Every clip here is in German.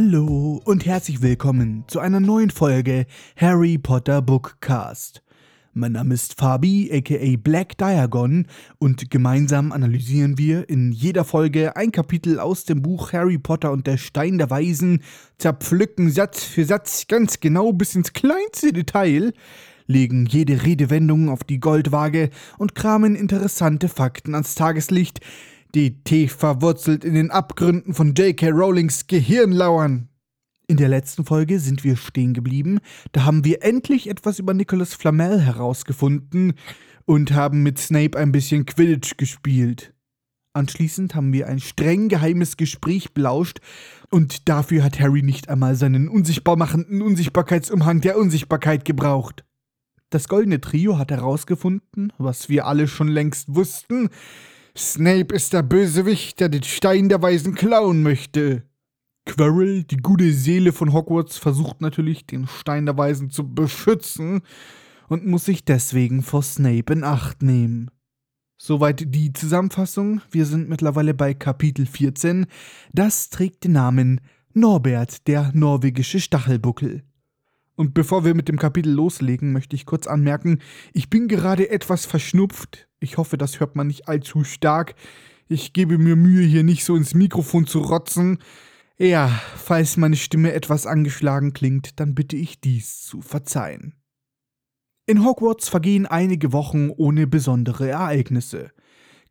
Hallo und herzlich willkommen zu einer neuen Folge Harry Potter Bookcast. Mein Name ist Fabi, aka Black Diagon, und gemeinsam analysieren wir in jeder Folge ein Kapitel aus dem Buch Harry Potter und der Stein der Weisen, zerpflücken Satz für Satz ganz genau bis ins kleinste Detail, legen jede Redewendung auf die Goldwaage und kramen interessante Fakten ans Tageslicht, die tief verwurzelt in den Abgründen von J.K. Rowlings Gehirn lauern. In der letzten Folge sind wir stehen geblieben, da haben wir endlich etwas über Nicholas Flamel herausgefunden und haben mit Snape ein bisschen Quidditch gespielt. Anschließend haben wir ein streng geheimes Gespräch belauscht und dafür hat Harry nicht einmal seinen unsichtbar machenden Unsichtbarkeitsumhang der Unsichtbarkeit gebraucht. Das goldene Trio hat herausgefunden, was wir alle schon längst wussten, Snape ist der Bösewicht, der den Stein der Weisen klauen möchte. Quirrell, die gute Seele von Hogwarts, versucht natürlich, den Stein der Weisen zu beschützen und muss sich deswegen vor Snape in Acht nehmen. Soweit die Zusammenfassung. Wir sind mittlerweile bei Kapitel 14. Das trägt den Namen Norbert, der norwegische Stachelbuckel. Und bevor wir mit dem Kapitel loslegen, möchte ich kurz anmerken, ich bin gerade etwas verschnupft. Ich hoffe, das hört man nicht allzu stark. Ich gebe mir Mühe, hier nicht so ins Mikrofon zu rotzen. Ja, falls meine Stimme etwas angeschlagen klingt, dann bitte ich dies zu verzeihen. In Hogwarts vergehen einige Wochen ohne besondere Ereignisse.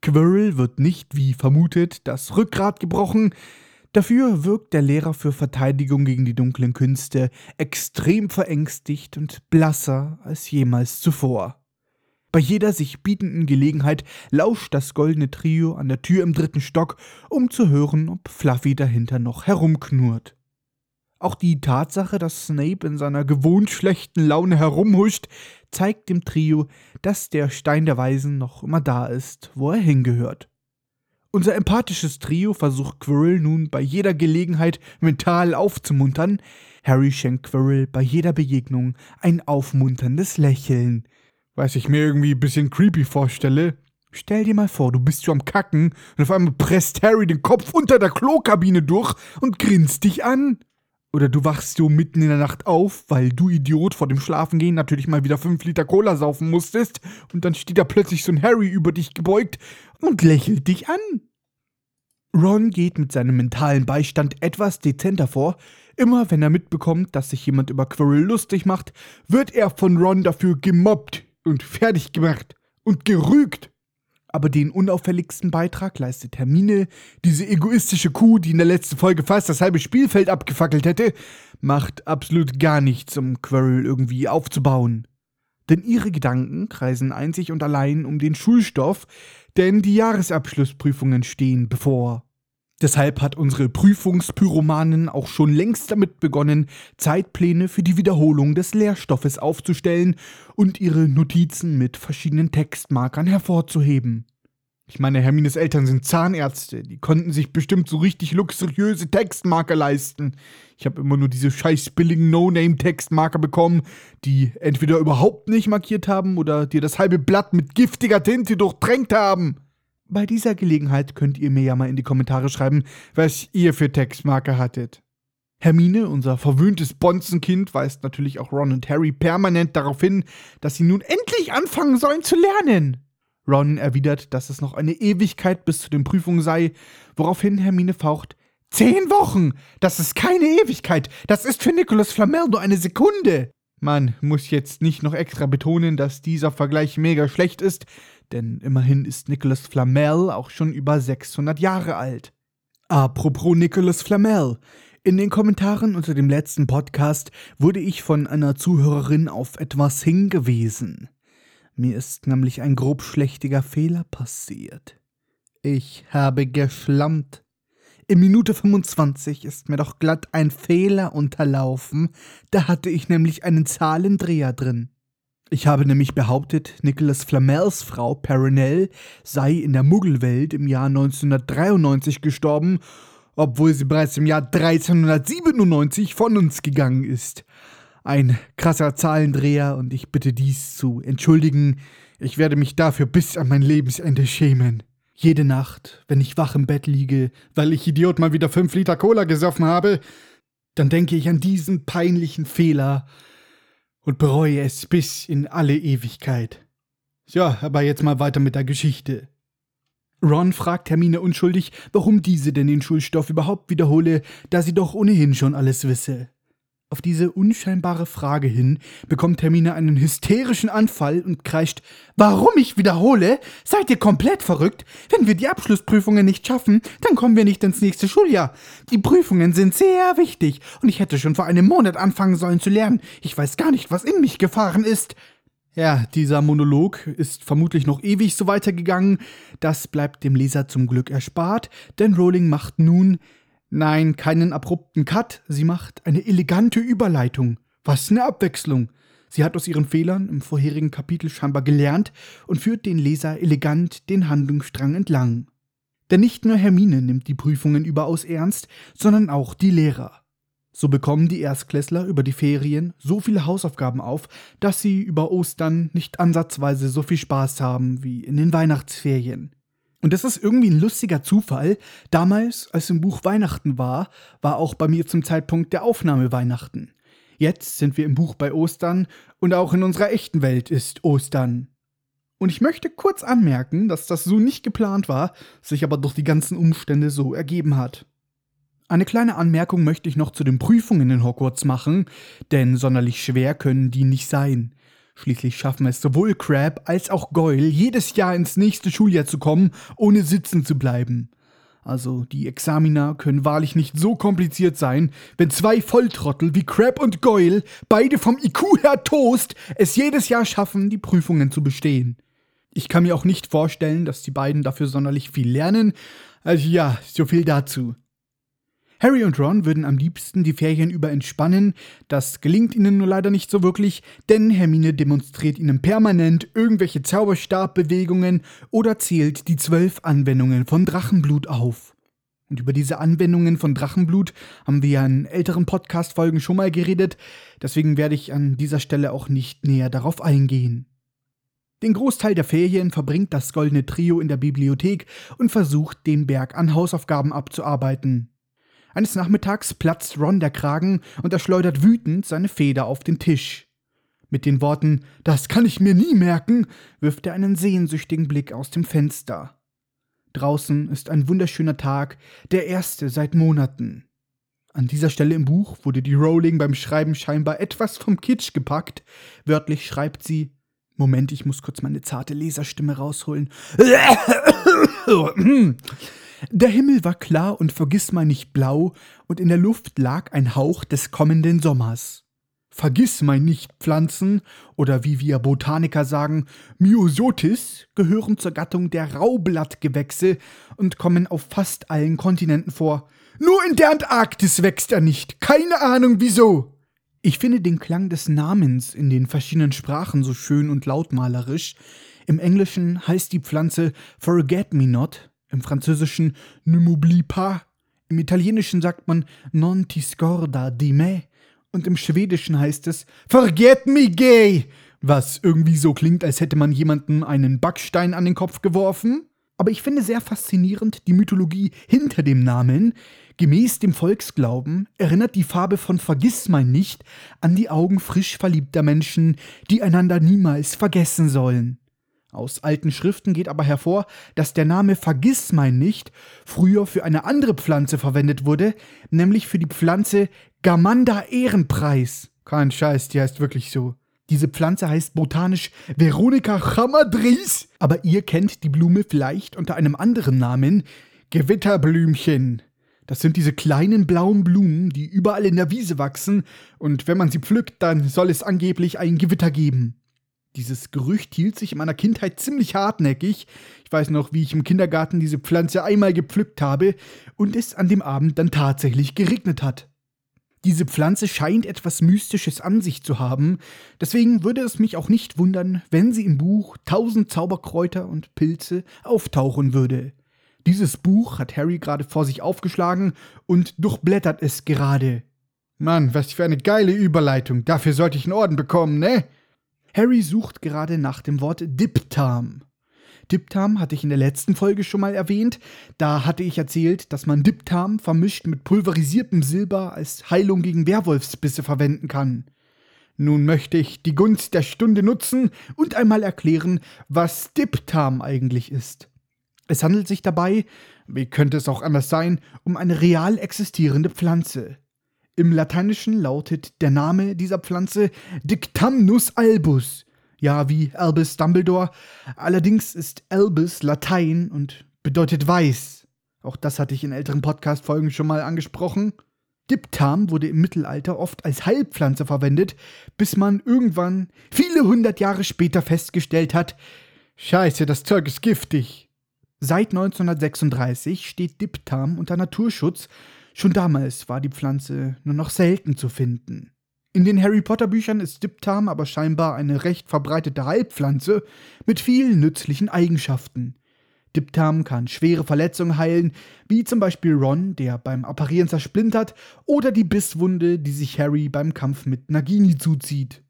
Quirrell wird nicht, wie vermutet, das Rückgrat gebrochen, Dafür wirkt der Lehrer für Verteidigung gegen die dunklen Künste extrem verängstigt und blasser als jemals zuvor. Bei jeder sich bietenden Gelegenheit lauscht das goldene Trio an der Tür im dritten Stock, um zu hören, ob Fluffy dahinter noch herumknurrt. Auch die Tatsache, dass Snape in seiner gewohnt schlechten Laune herumhuscht, zeigt dem Trio, dass der Stein der Weisen noch immer da ist, wo er hingehört. Unser empathisches Trio versucht Quirrell nun bei jeder Gelegenheit mental aufzumuntern. Harry schenkt Quirrell bei jeder Begegnung ein aufmunterndes Lächeln. Was ich mir irgendwie ein bisschen creepy vorstelle. Stell dir mal vor, du bist schon am Kacken und auf einmal presst Harry den Kopf unter der Klokabine durch und grinst dich an. Oder du wachst so mitten in der Nacht auf, weil du Idiot vor dem Schlafengehen natürlich mal wieder 5 Liter Cola saufen musstest und dann steht da plötzlich so ein Harry über dich gebeugt und lächelt dich an. Ron geht mit seinem mentalen Beistand etwas dezenter vor. Immer wenn er mitbekommt, dass sich jemand über Quirrell lustig macht, wird er von Ron dafür gemobbt und fertig gemacht und gerügt. Aber den unauffälligsten Beitrag leistet Hermine, diese egoistische Kuh, die in der letzten Folge fast das halbe Spielfeld abgefackelt hätte, macht absolut gar nichts, um Quirrell irgendwie aufzubauen. Denn ihre Gedanken kreisen einzig und allein um den Schulstoff, denn die Jahresabschlussprüfungen stehen bevor. Deshalb hat unsere Prüfungspyromanin auch schon längst damit begonnen, Zeitpläne für die Wiederholung des Lehrstoffes aufzustellen und ihre Notizen mit verschiedenen Textmarkern hervorzuheben. Ich meine, Hermines Eltern sind Zahnärzte, die konnten sich bestimmt so richtig luxuriöse Textmarker leisten. Ich habe immer nur diese scheiß billigen No-Name-Textmarker bekommen, die entweder überhaupt nicht markiert haben oder dir das halbe Blatt mit giftiger Tinte durchtränkt haben. Bei dieser Gelegenheit könnt ihr mir ja mal in die Kommentare schreiben, was ihr für Textmarker hattet. Hermine, unser verwöhntes Bonzenkind, weist natürlich auch Ron und Harry permanent darauf hin, dass sie nun endlich anfangen sollen zu lernen. Ron erwidert, dass es noch eine Ewigkeit bis zu den Prüfungen sei, woraufhin Hermine faucht, Zehn Wochen! Das ist keine Ewigkeit! Das ist für Nicolas Flamel nur eine Sekunde! Man muss jetzt nicht noch extra betonen, dass dieser Vergleich mega schlecht ist, denn immerhin ist Nicholas Flamel auch schon über 600 Jahre alt. Apropos Nicholas Flamel. In den Kommentaren unter dem letzten Podcast wurde ich von einer Zuhörerin auf etwas hingewiesen. Mir ist nämlich ein grobschlächtiger Fehler passiert. Ich habe geschlammt. In Minute 25 ist mir doch glatt ein Fehler unterlaufen, da hatte ich nämlich einen Zahlendreher drin. Ich habe nämlich behauptet, Nicholas Flamels Frau Perinell sei in der Muggelwelt im Jahr 1993 gestorben, obwohl sie bereits im Jahr 1397 von uns gegangen ist. Ein krasser Zahlendreher und ich bitte dies zu entschuldigen. Ich werde mich dafür bis an mein Lebensende schämen. Jede Nacht, wenn ich wach im Bett liege, weil ich Idiot mal wieder 5 Liter Cola gesoffen habe, dann denke ich an diesen peinlichen Fehler und bereue es bis in alle Ewigkeit. Ja, aber jetzt mal weiter mit der Geschichte. Ron fragt Hermine unschuldig, warum diese denn den Schulstoff überhaupt wiederhole, da sie doch ohnehin schon alles wisse. Auf diese unscheinbare Frage hin bekommt Hermine einen hysterischen Anfall und kreischt, warum ich wiederhole? Seid ihr komplett verrückt? Wenn wir die Abschlussprüfungen nicht schaffen, dann kommen wir nicht ins nächste Schuljahr. Die Prüfungen sind sehr wichtig und ich hätte schon vor einem Monat anfangen sollen zu lernen. Ich weiß gar nicht, was in mich gefahren ist. Ja, dieser Monolog ist vermutlich noch ewig so weitergegangen. Das bleibt dem Leser zum Glück erspart, denn Rowling macht nun Nein, keinen abrupten Cut, sie macht eine elegante Überleitung. Was eine Abwechslung. Sie hat aus ihren Fehlern im vorherigen Kapitel scheinbar gelernt und führt den Leser elegant den Handlungsstrang entlang. Denn nicht nur Hermine nimmt die Prüfungen überaus ernst, sondern auch die Lehrer. So bekommen die Erstklässler über die Ferien so viele Hausaufgaben auf, dass sie über Ostern nicht ansatzweise so viel Spaß haben wie in den Weihnachtsferien. Und das ist irgendwie ein lustiger Zufall. Damals, als im Buch Weihnachten war, war auch bei mir zum Zeitpunkt der Aufnahme Weihnachten. Jetzt sind wir im Buch bei Ostern und auch in unserer echten Welt ist Ostern. Und ich möchte kurz anmerken, dass das so nicht geplant war, sich aber durch die ganzen Umstände so ergeben hat. Eine kleine Anmerkung möchte ich noch zu den Prüfungen in Hogwarts machen, denn sonderlich schwer können die nicht sein. Schließlich schaffen es sowohl Crab als auch Goyle, jedes Jahr ins nächste Schuljahr zu kommen, ohne sitzen zu bleiben. Also die Examiner können wahrlich nicht so kompliziert sein, wenn zwei Volltrottel wie Crab und Goyle, beide vom IQ her Toast, es jedes Jahr schaffen, die Prüfungen zu bestehen. Ich kann mir auch nicht vorstellen, dass die beiden dafür sonderlich viel lernen. Also ja, so viel dazu. Harry und Ron würden am liebsten die Ferien über entspannen, das gelingt ihnen nur leider nicht so wirklich, denn Hermine demonstriert ihnen permanent irgendwelche Zauberstabbewegungen oder zählt die zwölf Anwendungen von Drachenblut auf. Und über diese Anwendungen von Drachenblut haben wir ja in älteren Podcast-Folgen schon mal geredet, deswegen werde ich an dieser Stelle auch nicht näher darauf eingehen. Den Großteil der Ferien verbringt das goldene Trio in der Bibliothek und versucht, den Berg an Hausaufgaben abzuarbeiten. Eines Nachmittags platzt Ron der Kragen und er schleudert wütend seine Feder auf den Tisch. Mit den Worten Das kann ich mir nie merken, wirft er einen sehnsüchtigen Blick aus dem Fenster. Draußen ist ein wunderschöner Tag, der erste seit Monaten. An dieser Stelle im Buch wurde die Rowling beim Schreiben scheinbar etwas vom Kitsch gepackt. Wörtlich schreibt sie Moment, ich muss kurz meine zarte Leserstimme rausholen. Der Himmel war klar und vergissmeinnicht blau, und in der Luft lag ein Hauch des kommenden Sommers. Vergissmeinnicht Pflanzen oder wie wir Botaniker sagen, Myosotis gehören zur Gattung der Raublattgewächse und kommen auf fast allen Kontinenten vor. Nur in der Antarktis wächst er nicht. Keine Ahnung wieso. Ich finde den Klang des Namens in den verschiedenen Sprachen so schön und lautmalerisch. Im Englischen heißt die Pflanze Forget Me Not, im Französischen Ne m'oublie pas, im Italienischen sagt man Non ti scorda di me und im Schwedischen heißt es Forget me gay, was irgendwie so klingt, als hätte man jemandem einen Backstein an den Kopf geworfen. Aber ich finde sehr faszinierend die Mythologie hinter dem Namen. Gemäß dem Volksglauben erinnert die Farbe von Vergissmein nicht an die Augen frisch verliebter Menschen, die einander niemals vergessen sollen. Aus alten Schriften geht aber hervor, dass der Name Vergissmein nicht früher für eine andere Pflanze verwendet wurde, nämlich für die Pflanze Gamanda Ehrenpreis. Kein Scheiß, die heißt wirklich so. Diese Pflanze heißt botanisch Veronica chamadris, aber ihr kennt die Blume vielleicht unter einem anderen Namen, Gewitterblümchen. Das sind diese kleinen blauen Blumen, die überall in der Wiese wachsen, und wenn man sie pflückt, dann soll es angeblich ein Gewitter geben. Dieses Gerücht hielt sich in meiner Kindheit ziemlich hartnäckig. Ich weiß noch, wie ich im Kindergarten diese Pflanze einmal gepflückt habe und es an dem Abend dann tatsächlich geregnet hat. Diese Pflanze scheint etwas Mystisches an sich zu haben, deswegen würde es mich auch nicht wundern, wenn sie im Buch Tausend Zauberkräuter und Pilze auftauchen würde. Dieses Buch hat Harry gerade vor sich aufgeschlagen und durchblättert es gerade. Mann, was für eine geile Überleitung. Dafür sollte ich einen Orden bekommen, ne? Harry sucht gerade nach dem Wort Diptam. Diptam hatte ich in der letzten Folge schon mal erwähnt. Da hatte ich erzählt, dass man Diptam vermischt mit pulverisiertem Silber als Heilung gegen Werwolfsbisse verwenden kann. Nun möchte ich die Gunst der Stunde nutzen und einmal erklären, was Diptam eigentlich ist. Es handelt sich dabei, wie könnte es auch anders sein, um eine real existierende Pflanze. Im Lateinischen lautet der Name dieser Pflanze Dictamnus albus, ja wie Albus Dumbledore. Allerdings ist Albus Latein und bedeutet weiß. Auch das hatte ich in älteren Podcast-Folgen schon mal angesprochen. Diptam wurde im Mittelalter oft als Heilpflanze verwendet, bis man irgendwann, viele hundert Jahre später festgestellt hat, Scheiße, das Zeug ist giftig. Seit 1936 steht Diptam unter Naturschutz, schon damals war die Pflanze nur noch selten zu finden. In den Harry Potter Büchern ist Diptam aber scheinbar eine recht verbreitete Heilpflanze mit vielen nützlichen Eigenschaften. Diptam kann schwere Verletzungen heilen, wie zum Beispiel Ron, der beim Apparieren zersplintert, oder die Bisswunde, die sich Harry beim Kampf mit Nagini zuzieht.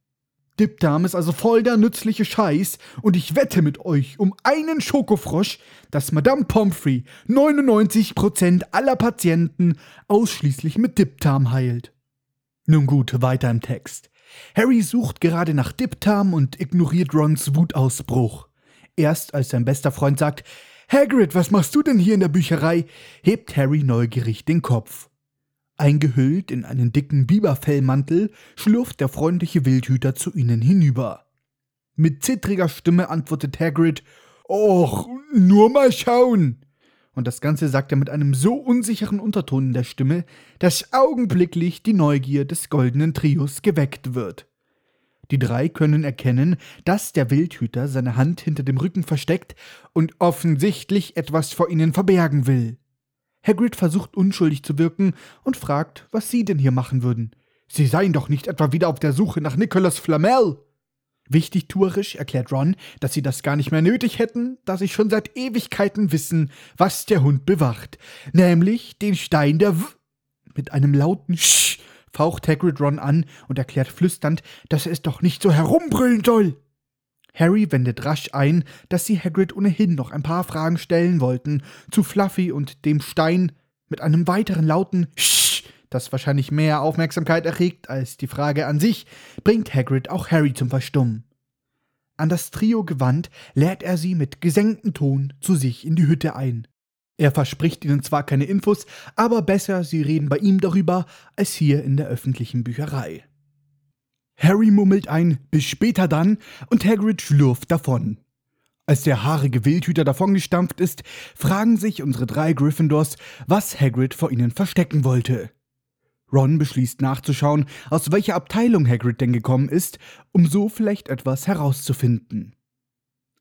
Diptam ist also voll der nützliche Scheiß und ich wette mit euch um einen Schokofrosch, dass Madame Pomfrey 99% aller Patienten ausschließlich mit Diptam heilt. Nun gut, weiter im Text. Harry sucht gerade nach Diptam und ignoriert Rons Wutausbruch. Erst als sein bester Freund sagt, Hagrid, was machst du denn hier in der Bücherei? hebt Harry neugierig den Kopf. Eingehüllt in einen dicken Biberfellmantel schlurft der freundliche Wildhüter zu ihnen hinüber. Mit zittriger Stimme antwortet Hagrid, Och, nur mal schauen. Und das Ganze sagt er mit einem so unsicheren Unterton in der Stimme, dass augenblicklich die Neugier des goldenen Trios geweckt wird. Die drei können erkennen, dass der Wildhüter seine Hand hinter dem Rücken versteckt und offensichtlich etwas vor ihnen verbergen will. Hagrid versucht unschuldig zu wirken und fragt, was sie denn hier machen würden. Sie seien doch nicht etwa wieder auf der Suche nach Nicholas Flamel. Wichtig tuerisch erklärt Ron, dass sie das gar nicht mehr nötig hätten, da sie schon seit Ewigkeiten wissen, was der Hund bewacht, nämlich den Stein der W. Mit einem lauten Sch faucht Hagrid Ron an und erklärt flüsternd, dass er es doch nicht so herumbrüllen soll. Harry wendet rasch ein, dass sie Hagrid ohnehin noch ein paar Fragen stellen wollten, zu Fluffy und dem Stein, mit einem weiteren lauten Sch, das wahrscheinlich mehr Aufmerksamkeit erregt als die Frage an sich, bringt Hagrid auch Harry zum Verstummen. An das Trio gewandt, lädt er sie mit gesenktem Ton zu sich in die Hütte ein. Er verspricht ihnen zwar keine Infos, aber besser, sie reden bei ihm darüber, als hier in der öffentlichen Bücherei. Harry mummelt ein Bis später dann und Hagrid schlurft davon. Als der haarige Wildhüter davongestampft ist, fragen sich unsere drei Gryffindors, was Hagrid vor ihnen verstecken wollte. Ron beschließt nachzuschauen, aus welcher Abteilung Hagrid denn gekommen ist, um so vielleicht etwas herauszufinden.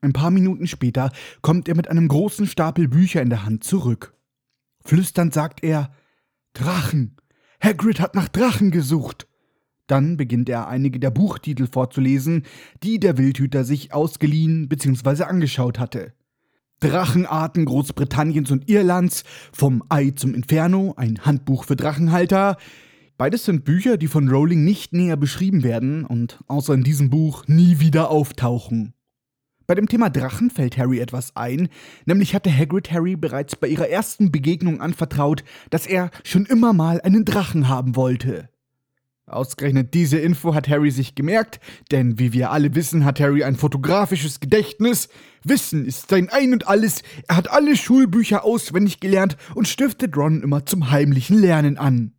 Ein paar Minuten später kommt er mit einem großen Stapel Bücher in der Hand zurück. Flüsternd sagt er Drachen. Hagrid hat nach Drachen gesucht. Dann beginnt er einige der Buchtitel vorzulesen, die der Wildhüter sich ausgeliehen bzw. angeschaut hatte. Drachenarten Großbritanniens und Irlands, vom Ei zum Inferno, ein Handbuch für Drachenhalter. Beides sind Bücher, die von Rowling nicht näher beschrieben werden und außer in diesem Buch nie wieder auftauchen. Bei dem Thema Drachen fällt Harry etwas ein, nämlich hatte Hagrid Harry bereits bei ihrer ersten Begegnung anvertraut, dass er schon immer mal einen Drachen haben wollte. Ausgerechnet diese Info hat Harry sich gemerkt, denn wie wir alle wissen, hat Harry ein fotografisches Gedächtnis. Wissen ist sein Ein und alles, er hat alle Schulbücher auswendig gelernt und stiftet Ron immer zum heimlichen Lernen an.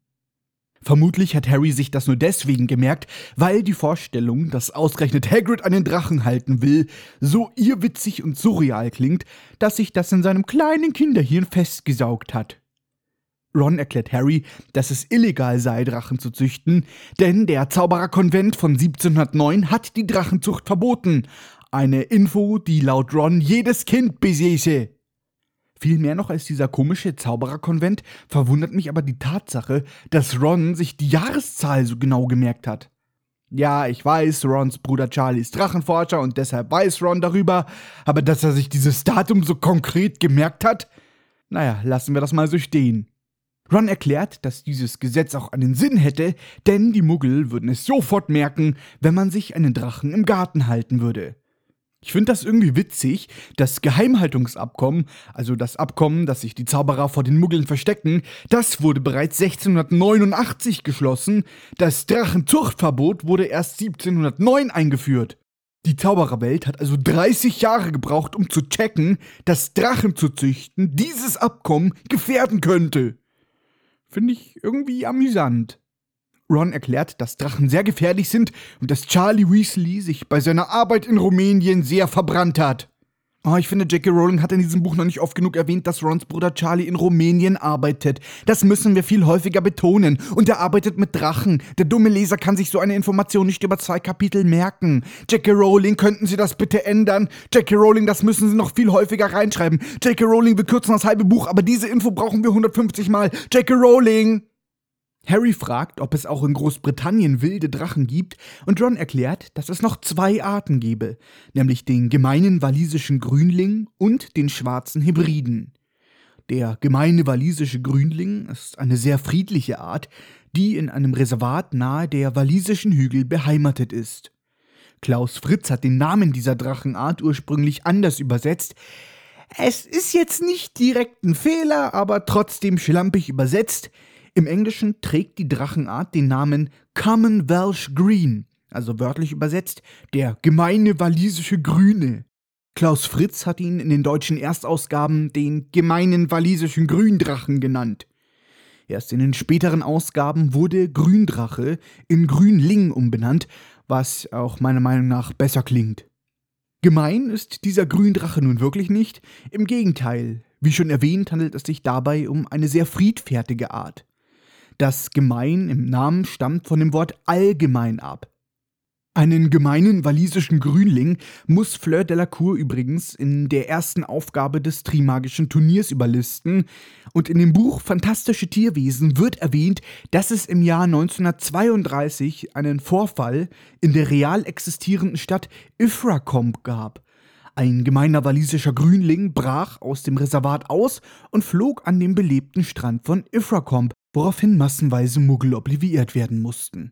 Vermutlich hat Harry sich das nur deswegen gemerkt, weil die Vorstellung, dass ausgerechnet Hagrid einen Drachen halten will, so irrwitzig und surreal klingt, dass sich das in seinem kleinen Kinderhirn festgesaugt hat. Ron erklärt Harry, dass es illegal sei, Drachen zu züchten, denn der Zaubererkonvent von 1709 hat die Drachenzucht verboten. Eine Info, die laut Ron jedes Kind besäße. Viel mehr noch als dieser komische Zaubererkonvent verwundert mich aber die Tatsache, dass Ron sich die Jahreszahl so genau gemerkt hat. Ja, ich weiß, Rons Bruder Charlie ist Drachenforscher und deshalb weiß Ron darüber, aber dass er sich dieses Datum so konkret gemerkt hat? Naja, lassen wir das mal so stehen. Ron erklärt, dass dieses Gesetz auch einen Sinn hätte, denn die Muggel würden es sofort merken, wenn man sich einen Drachen im Garten halten würde. Ich finde das irgendwie witzig. Das Geheimhaltungsabkommen, also das Abkommen, dass sich die Zauberer vor den Muggeln verstecken, das wurde bereits 1689 geschlossen. Das Drachenzuchtverbot wurde erst 1709 eingeführt. Die Zaubererwelt hat also 30 Jahre gebraucht, um zu checken, dass Drachen zu züchten dieses Abkommen gefährden könnte. Finde ich irgendwie amüsant. Ron erklärt, dass Drachen sehr gefährlich sind und dass Charlie Weasley sich bei seiner Arbeit in Rumänien sehr verbrannt hat. Oh, ich finde, J.K. Rowling hat in diesem Buch noch nicht oft genug erwähnt, dass Rons Bruder Charlie in Rumänien arbeitet. Das müssen wir viel häufiger betonen. Und er arbeitet mit Drachen. Der dumme Leser kann sich so eine Information nicht über zwei Kapitel merken. J.K. Rowling, könnten Sie das bitte ändern? J.K. Rowling, das müssen Sie noch viel häufiger reinschreiben. J.K. Rowling, wir kürzen das halbe Buch, aber diese Info brauchen wir 150 Mal. J.K. Rowling! Harry fragt, ob es auch in Großbritannien wilde Drachen gibt, und Ron erklärt, dass es noch zwei Arten gebe, nämlich den gemeinen walisischen Grünling und den schwarzen Hybriden. Der gemeine walisische Grünling ist eine sehr friedliche Art, die in einem Reservat nahe der walisischen Hügel beheimatet ist. Klaus Fritz hat den Namen dieser Drachenart ursprünglich anders übersetzt. Es ist jetzt nicht direkt ein Fehler, aber trotzdem schlampig übersetzt – im Englischen trägt die Drachenart den Namen Common Welsh Green, also wörtlich übersetzt der gemeine walisische Grüne. Klaus Fritz hat ihn in den deutschen Erstausgaben den gemeinen walisischen Gründrachen genannt. Erst in den späteren Ausgaben wurde Gründrache in Grünling umbenannt, was auch meiner Meinung nach besser klingt. Gemein ist dieser Gründrache nun wirklich nicht, im Gegenteil, wie schon erwähnt, handelt es sich dabei um eine sehr friedfertige Art. Das Gemein im Namen stammt von dem Wort allgemein ab. Einen gemeinen walisischen Grünling muss Fleur Delacour übrigens in der ersten Aufgabe des Trimagischen Turniers überlisten und in dem Buch Fantastische Tierwesen wird erwähnt, dass es im Jahr 1932 einen Vorfall in der real existierenden Stadt Ifracombe gab. Ein gemeiner walisischer Grünling brach aus dem Reservat aus und flog an den belebten Strand von Ifracombe, woraufhin massenweise Muggel obliviert werden mussten.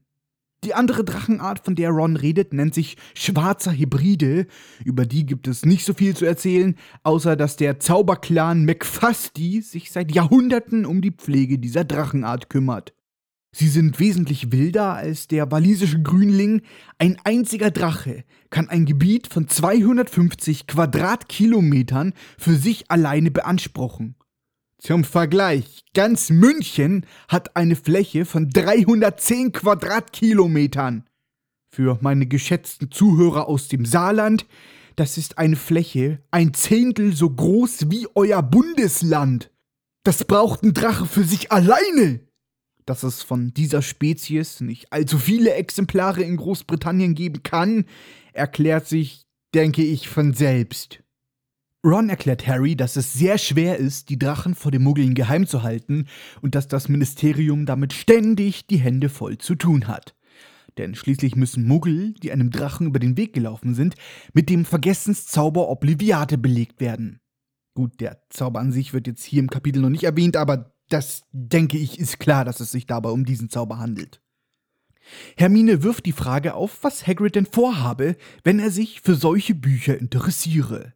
Die andere Drachenart, von der Ron redet, nennt sich Schwarzer Hybride. Über die gibt es nicht so viel zu erzählen, außer dass der Zauberclan McFusty sich seit Jahrhunderten um die Pflege dieser Drachenart kümmert. Sie sind wesentlich wilder als der walisische Grünling. Ein einziger Drache kann ein Gebiet von 250 Quadratkilometern für sich alleine beanspruchen. Zum Vergleich, ganz München hat eine Fläche von 310 Quadratkilometern. Für meine geschätzten Zuhörer aus dem Saarland, das ist eine Fläche ein Zehntel so groß wie euer Bundesland. Das braucht ein Drache für sich alleine. Dass es von dieser Spezies nicht allzu viele Exemplare in Großbritannien geben kann, erklärt sich, denke ich, von selbst. Ron erklärt Harry, dass es sehr schwer ist, die Drachen vor den Muggeln geheim zu halten und dass das Ministerium damit ständig die Hände voll zu tun hat. Denn schließlich müssen Muggel, die einem Drachen über den Weg gelaufen sind, mit dem Vergessenszauber Obliviate belegt werden. Gut, der Zauber an sich wird jetzt hier im Kapitel noch nicht erwähnt, aber das, denke ich, ist klar, dass es sich dabei um diesen Zauber handelt. Hermine wirft die Frage auf, was Hagrid denn vorhabe, wenn er sich für solche Bücher interessiere.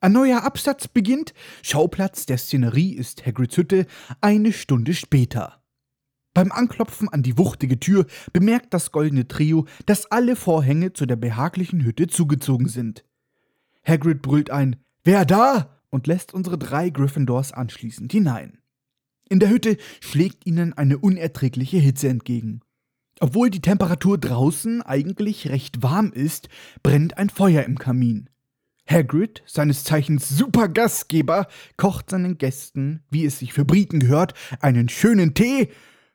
Ein neuer Absatz beginnt. Schauplatz der Szenerie ist Hagrids Hütte eine Stunde später. Beim Anklopfen an die wuchtige Tür bemerkt das goldene Trio, dass alle Vorhänge zu der behaglichen Hütte zugezogen sind. Hagrid brüllt ein Wer da? und lässt unsere drei Gryffindors anschließend hinein. In der Hütte schlägt ihnen eine unerträgliche Hitze entgegen. Obwohl die Temperatur draußen eigentlich recht warm ist, brennt ein Feuer im Kamin. Hagrid, seines Zeichens super Gastgeber, kocht seinen Gästen, wie es sich für Briten gehört, einen schönen Tee.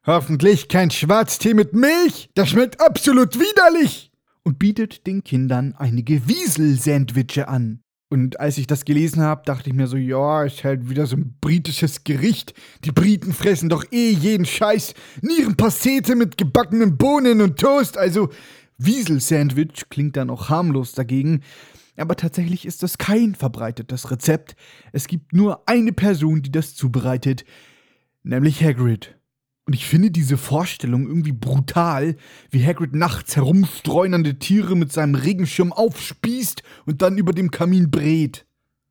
Hoffentlich kein Schwarztee mit Milch, das schmeckt absolut widerlich. Und bietet den Kindern einige Wiesel-Sandwiche an. Und als ich das gelesen habe, dachte ich mir so, ja, ist halt wieder so ein britisches Gericht. Die Briten fressen doch eh jeden Scheiß. Nierenpastete mit gebackenen Bohnen und Toast. Also Wiesel-Sandwich klingt dann auch harmlos dagegen. Aber tatsächlich ist das kein verbreitetes Rezept. Es gibt nur eine Person, die das zubereitet, nämlich Hagrid. Und ich finde diese Vorstellung irgendwie brutal, wie Hagrid nachts herumstreunernde Tiere mit seinem Regenschirm aufspießt und dann über dem Kamin brät.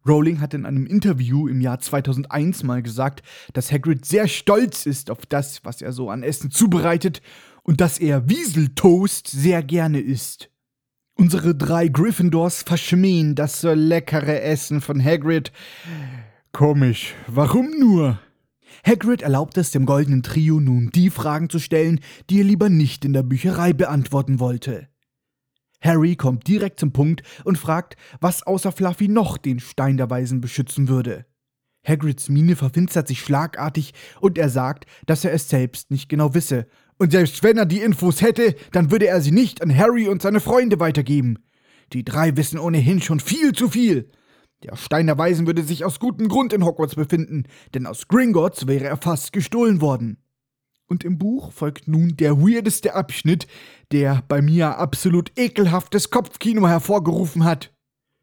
Rowling hat in einem Interview im Jahr 2001 mal gesagt, dass Hagrid sehr stolz ist auf das, was er so an Essen zubereitet und dass er Wieseltoast sehr gerne isst. Unsere drei Gryffindors verschmähen das so leckere Essen von Hagrid. Komisch, warum nur? Hagrid erlaubt es dem goldenen Trio nun, die Fragen zu stellen, die er lieber nicht in der Bücherei beantworten wollte. Harry kommt direkt zum Punkt und fragt, was außer Fluffy noch den Stein der Weisen beschützen würde. Hagrids Miene verfinstert sich schlagartig und er sagt, dass er es selbst nicht genau wisse. Und selbst wenn er die Infos hätte, dann würde er sie nicht an Harry und seine Freunde weitergeben. Die drei wissen ohnehin schon viel zu viel. Der Stein der Weisen würde sich aus gutem Grund in Hogwarts befinden, denn aus Gringotts wäre er fast gestohlen worden. Und im Buch folgt nun der weirdeste Abschnitt, der bei mir absolut ekelhaftes Kopfkino hervorgerufen hat.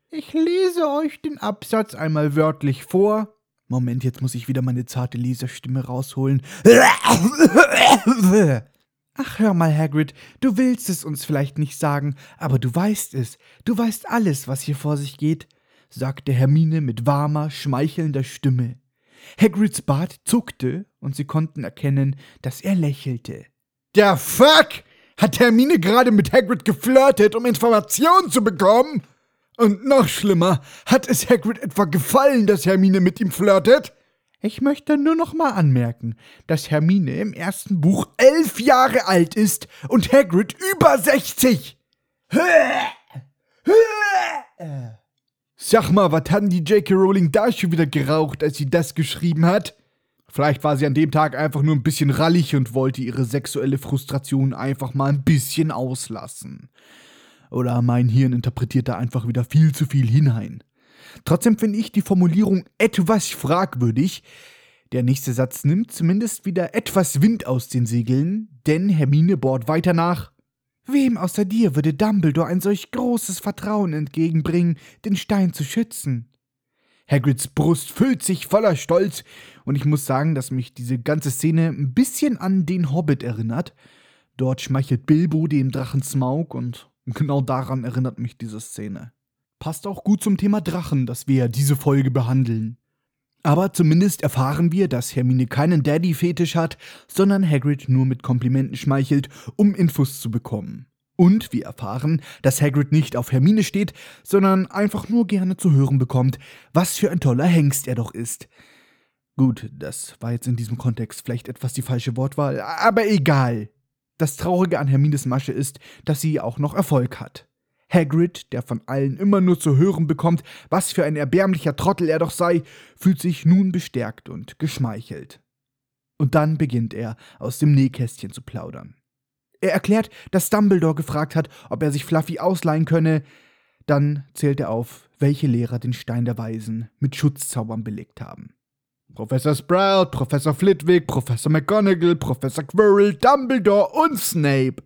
Ich lese euch den Absatz einmal wörtlich vor. Moment, jetzt muss ich wieder meine zarte Leserstimme rausholen. Ach, hör mal, Hagrid, du willst es uns vielleicht nicht sagen, aber du weißt es. Du weißt alles, was hier vor sich geht, sagte Hermine mit warmer, schmeichelnder Stimme. Hagrids Bart zuckte und sie konnten erkennen, dass er lächelte. Der Fuck! Hat Hermine gerade mit Hagrid geflirtet, um Informationen zu bekommen? Und noch schlimmer, hat es Hagrid etwa gefallen, dass Hermine mit ihm flirtet? Ich möchte nur noch mal anmerken, dass Hermine im ersten Buch elf Jahre alt ist und Hagrid über sechzig. Sag mal, was hatten die J.K. Rowling da schon wieder geraucht, als sie das geschrieben hat? Vielleicht war sie an dem Tag einfach nur ein bisschen rallig und wollte ihre sexuelle Frustration einfach mal ein bisschen auslassen. Oder mein Hirn interpretiert da einfach wieder viel zu viel hinein. Trotzdem finde ich die Formulierung etwas fragwürdig. Der nächste Satz nimmt zumindest wieder etwas Wind aus den Segeln, denn Hermine bohrt weiter nach. Wem außer dir würde Dumbledore ein solch großes Vertrauen entgegenbringen, den Stein zu schützen? Hagrids Brust füllt sich voller Stolz, und ich muss sagen, dass mich diese ganze Szene ein bisschen an den Hobbit erinnert. Dort schmeichelt Bilbo dem Drachen Smaug, und genau daran erinnert mich diese Szene. Passt auch gut zum Thema Drachen, das wir ja diese Folge behandeln. Aber zumindest erfahren wir, dass Hermine keinen Daddy-Fetisch hat, sondern Hagrid nur mit Komplimenten schmeichelt, um Infos zu bekommen. Und wir erfahren, dass Hagrid nicht auf Hermine steht, sondern einfach nur gerne zu hören bekommt, was für ein toller Hengst er doch ist. Gut, das war jetzt in diesem Kontext vielleicht etwas die falsche Wortwahl, aber egal. Das Traurige an Hermines Masche ist, dass sie auch noch Erfolg hat. Hagrid, der von allen immer nur zu hören bekommt, was für ein erbärmlicher Trottel er doch sei, fühlt sich nun bestärkt und geschmeichelt. Und dann beginnt er, aus dem Nähkästchen zu plaudern. Er erklärt, dass Dumbledore gefragt hat, ob er sich Fluffy ausleihen könne. Dann zählt er auf, welche Lehrer den Stein der Weisen mit Schutzzaubern belegt haben. Professor Sprout, Professor Flitwick, Professor McGonagall, Professor Quirrell, Dumbledore und Snape.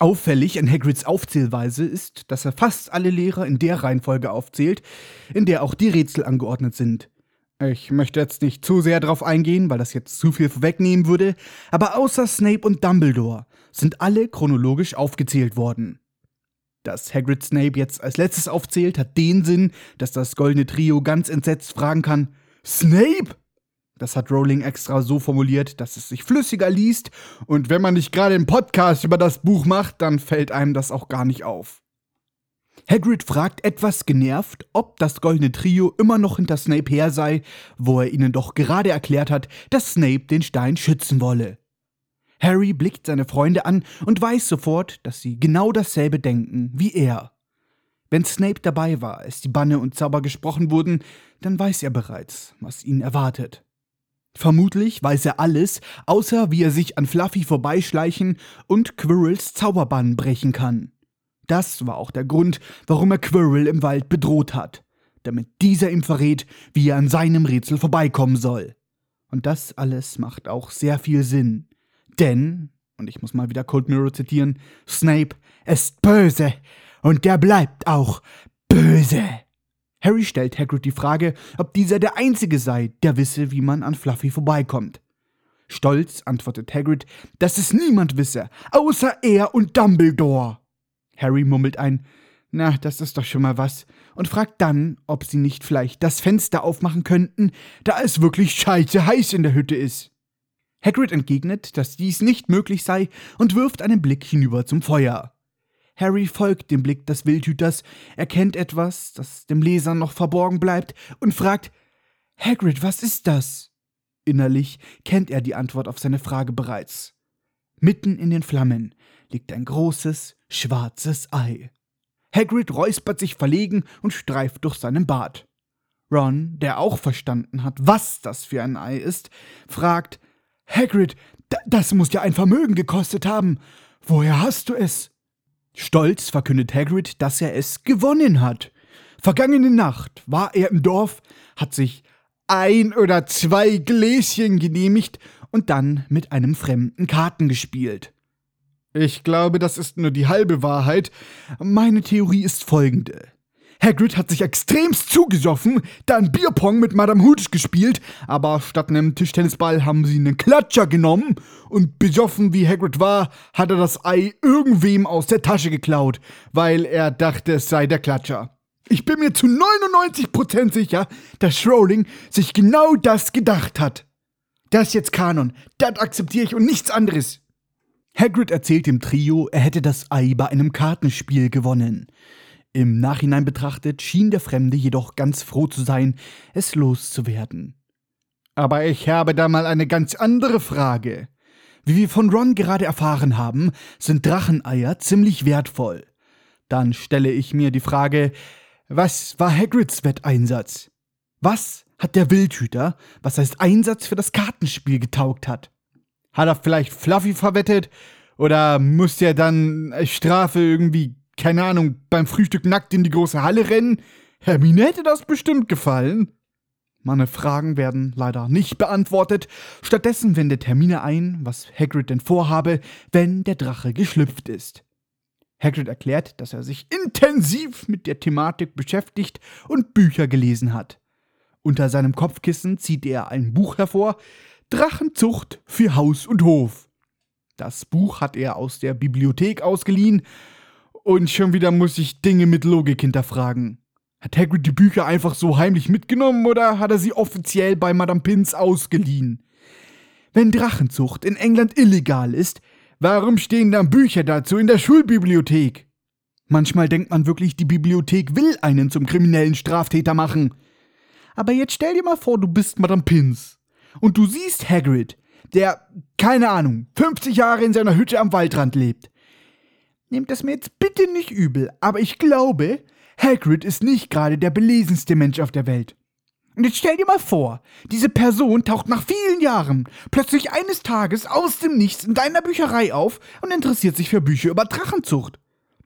Auffällig an Hagrids Aufzählweise ist, dass er fast alle Lehrer in der Reihenfolge aufzählt, in der auch die Rätsel angeordnet sind. Ich möchte jetzt nicht zu sehr darauf eingehen, weil das jetzt zu viel vorwegnehmen würde, aber außer Snape und Dumbledore sind alle chronologisch aufgezählt worden. Dass Hagrid Snape jetzt als letztes aufzählt, hat den Sinn, dass das goldene Trio ganz entsetzt fragen kann: Snape? Das hat Rowling extra so formuliert, dass es sich flüssiger liest und wenn man nicht gerade einen Podcast über das Buch macht, dann fällt einem das auch gar nicht auf. Hagrid fragt etwas genervt, ob das goldene Trio immer noch hinter Snape her sei, wo er ihnen doch gerade erklärt hat, dass Snape den Stein schützen wolle. Harry blickt seine Freunde an und weiß sofort, dass sie genau dasselbe denken wie er. Wenn Snape dabei war, als die Banne und Zauber gesprochen wurden, dann weiß er bereits, was ihn erwartet. Vermutlich weiß er alles, außer wie er sich an Fluffy vorbeischleichen und Quirrells Zauberbann brechen kann. Das war auch der Grund, warum er Quirrell im Wald bedroht hat, damit dieser ihm verrät, wie er an seinem Rätsel vorbeikommen soll. Und das alles macht auch sehr viel Sinn. Denn, und ich muss mal wieder Cold Mirror zitieren, Snape ist böse und der bleibt auch böse. Harry stellt Hagrid die Frage, ob dieser der Einzige sei, der wisse, wie man an Fluffy vorbeikommt. Stolz antwortet Hagrid, dass es niemand wisse, außer er und Dumbledore. Harry murmelt ein, na, das ist doch schon mal was, und fragt dann, ob sie nicht vielleicht das Fenster aufmachen könnten, da es wirklich scheiße heiß in der Hütte ist. Hagrid entgegnet, dass dies nicht möglich sei und wirft einen Blick hinüber zum Feuer. Harry folgt dem Blick des Wildhüters, erkennt etwas, das dem Leser noch verborgen bleibt, und fragt Hagrid, was ist das? Innerlich kennt er die Antwort auf seine Frage bereits. Mitten in den Flammen liegt ein großes, schwarzes Ei. Hagrid räuspert sich verlegen und streift durch seinen Bart. Ron, der auch verstanden hat, was das für ein Ei ist, fragt Hagrid, das muss ja ein Vermögen gekostet haben. Woher hast du es? Stolz verkündet Hagrid, dass er es gewonnen hat. Vergangene Nacht war er im Dorf, hat sich ein oder zwei Gläschen genehmigt und dann mit einem Fremden Karten gespielt. Ich glaube, das ist nur die halbe Wahrheit. Meine Theorie ist folgende. Hagrid hat sich extremst zugesoffen, dann Bierpong mit Madame Hooch gespielt, aber statt einem Tischtennisball haben sie einen Klatscher genommen und besoffen wie Hagrid war, hat er das Ei irgendwem aus der Tasche geklaut, weil er dachte, es sei der Klatscher. Ich bin mir zu 99% sicher, dass Rowling sich genau das gedacht hat. Das ist jetzt Kanon, das akzeptiere ich und nichts anderes. Hagrid erzählt dem Trio, er hätte das Ei bei einem Kartenspiel gewonnen. Im Nachhinein betrachtet schien der Fremde jedoch ganz froh zu sein, es loszuwerden. Aber ich habe da mal eine ganz andere Frage. Wie wir von Ron gerade erfahren haben, sind Dracheneier ziemlich wertvoll. Dann stelle ich mir die Frage, was war Hagrids Wetteinsatz? Was hat der Wildhüter, was als Einsatz für das Kartenspiel getaugt hat? Hat er vielleicht Fluffy verwettet? Oder musste er dann als Strafe irgendwie keine Ahnung, beim Frühstück nackt in die große Halle rennen? Hermine hätte das bestimmt gefallen. Meine Fragen werden leider nicht beantwortet. Stattdessen wendet Hermine ein, was Hagrid denn vorhabe, wenn der Drache geschlüpft ist. Hagrid erklärt, dass er sich intensiv mit der Thematik beschäftigt und Bücher gelesen hat. Unter seinem Kopfkissen zieht er ein Buch hervor, Drachenzucht für Haus und Hof. Das Buch hat er aus der Bibliothek ausgeliehen und schon wieder muss ich Dinge mit Logik hinterfragen. Hat Hagrid die Bücher einfach so heimlich mitgenommen oder hat er sie offiziell bei Madame Pins ausgeliehen? Wenn Drachenzucht in England illegal ist, warum stehen dann Bücher dazu in der Schulbibliothek? Manchmal denkt man wirklich, die Bibliothek will einen zum kriminellen Straftäter machen. Aber jetzt stell dir mal vor, du bist Madame Pins und du siehst Hagrid, der, keine Ahnung, 50 Jahre in seiner Hütte am Waldrand lebt. Nehmt es mir jetzt bitte nicht übel, aber ich glaube, Hagrid ist nicht gerade der belesenste Mensch auf der Welt. Und jetzt stell dir mal vor, diese Person taucht nach vielen Jahren plötzlich eines Tages aus dem Nichts in deiner Bücherei auf und interessiert sich für Bücher über Drachenzucht.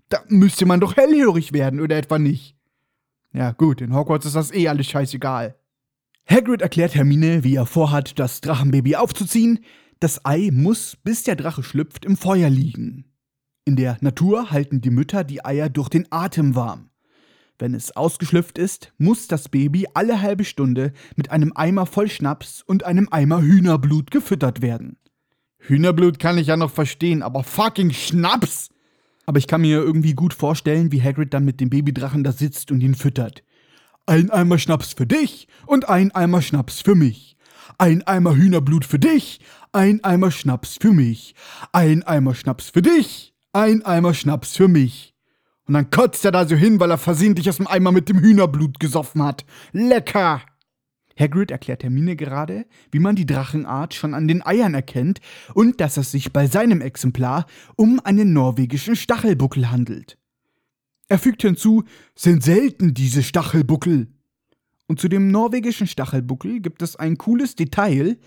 Da müsste man doch hellhörig werden, oder etwa nicht? Ja, gut, in Hogwarts ist das eh alles scheißegal. Hagrid erklärt Hermine, wie er vorhat, das Drachenbaby aufzuziehen. Das Ei muss, bis der Drache schlüpft, im Feuer liegen. In der Natur halten die Mütter die Eier durch den Atem warm. Wenn es ausgeschlüpft ist, muss das Baby alle halbe Stunde mit einem Eimer voll Schnaps und einem Eimer Hühnerblut gefüttert werden. Hühnerblut kann ich ja noch verstehen, aber fucking Schnaps! Aber ich kann mir irgendwie gut vorstellen, wie Hagrid dann mit dem Babydrachen da sitzt und ihn füttert. Ein Eimer Schnaps für dich und ein Eimer Schnaps für mich. Ein Eimer Hühnerblut für dich, ein Eimer Schnaps für mich. Ein Eimer Schnaps für dich, ein Eimer Schnaps für mich. Und dann kotzt er da so hin, weil er versehentlich aus dem Eimer mit dem Hühnerblut gesoffen hat. Lecker! Hagrid erklärt Hermine gerade, wie man die Drachenart schon an den Eiern erkennt und dass es sich bei seinem Exemplar um einen norwegischen Stachelbuckel handelt. Er fügt hinzu, sind selten diese Stachelbuckel. Und zu dem norwegischen Stachelbuckel gibt es ein cooles Detail.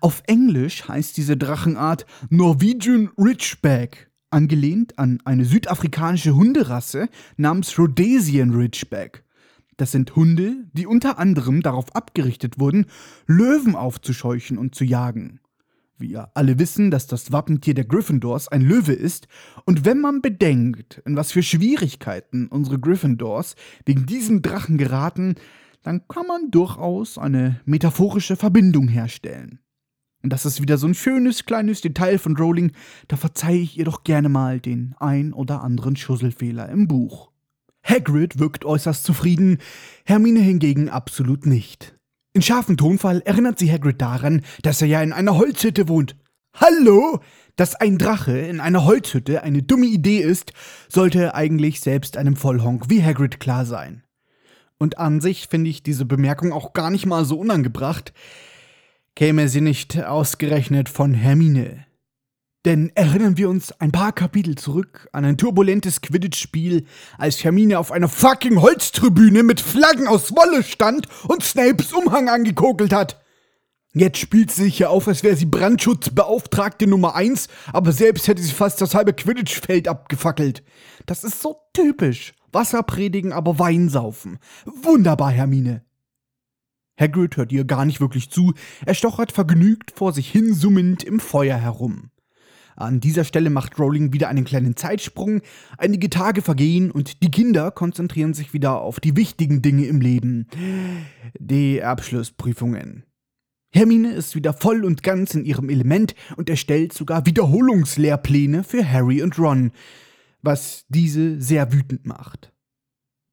Auf Englisch heißt diese Drachenart Norwegian Ridgeback angelehnt an eine südafrikanische Hunderasse namens Rhodesian Ridgeback. Das sind Hunde, die unter anderem darauf abgerichtet wurden, Löwen aufzuscheuchen und zu jagen. Wir alle wissen, dass das Wappentier der Gryffindors ein Löwe ist, und wenn man bedenkt, in was für Schwierigkeiten unsere Gryffindors wegen diesem Drachen geraten, dann kann man durchaus eine metaphorische Verbindung herstellen. Und das ist wieder so ein schönes kleines Detail von Rowling, da verzeihe ich ihr doch gerne mal den ein oder anderen Schusselfehler im Buch. Hagrid wirkt äußerst zufrieden, Hermine hingegen absolut nicht. In scharfem Tonfall erinnert sie Hagrid daran, dass er ja in einer Holzhütte wohnt. Hallo? Dass ein Drache in einer Holzhütte eine dumme Idee ist, sollte eigentlich selbst einem Vollhonk wie Hagrid klar sein. Und an sich finde ich diese Bemerkung auch gar nicht mal so unangebracht, käme sie nicht ausgerechnet von Hermine. Denn erinnern wir uns ein paar Kapitel zurück an ein turbulentes Quidditch-Spiel, als Hermine auf einer fucking Holztribüne mit Flaggen aus Wolle stand und Snapes Umhang angekokelt hat. Jetzt spielt sie sich ja auf, als wäre sie Brandschutzbeauftragte Nummer 1, aber selbst hätte sie fast das halbe Quidditch-Feld abgefackelt. Das ist so typisch. Wasser predigen, aber Wein saufen. Wunderbar, Hermine. Hagrid hört ihr gar nicht wirklich zu, er stochert vergnügt vor sich hin summend im Feuer herum. An dieser Stelle macht Rowling wieder einen kleinen Zeitsprung, einige Tage vergehen und die Kinder konzentrieren sich wieder auf die wichtigen Dinge im Leben. Die Abschlussprüfungen. Hermine ist wieder voll und ganz in ihrem Element und erstellt sogar Wiederholungslehrpläne für Harry und Ron, was diese sehr wütend macht.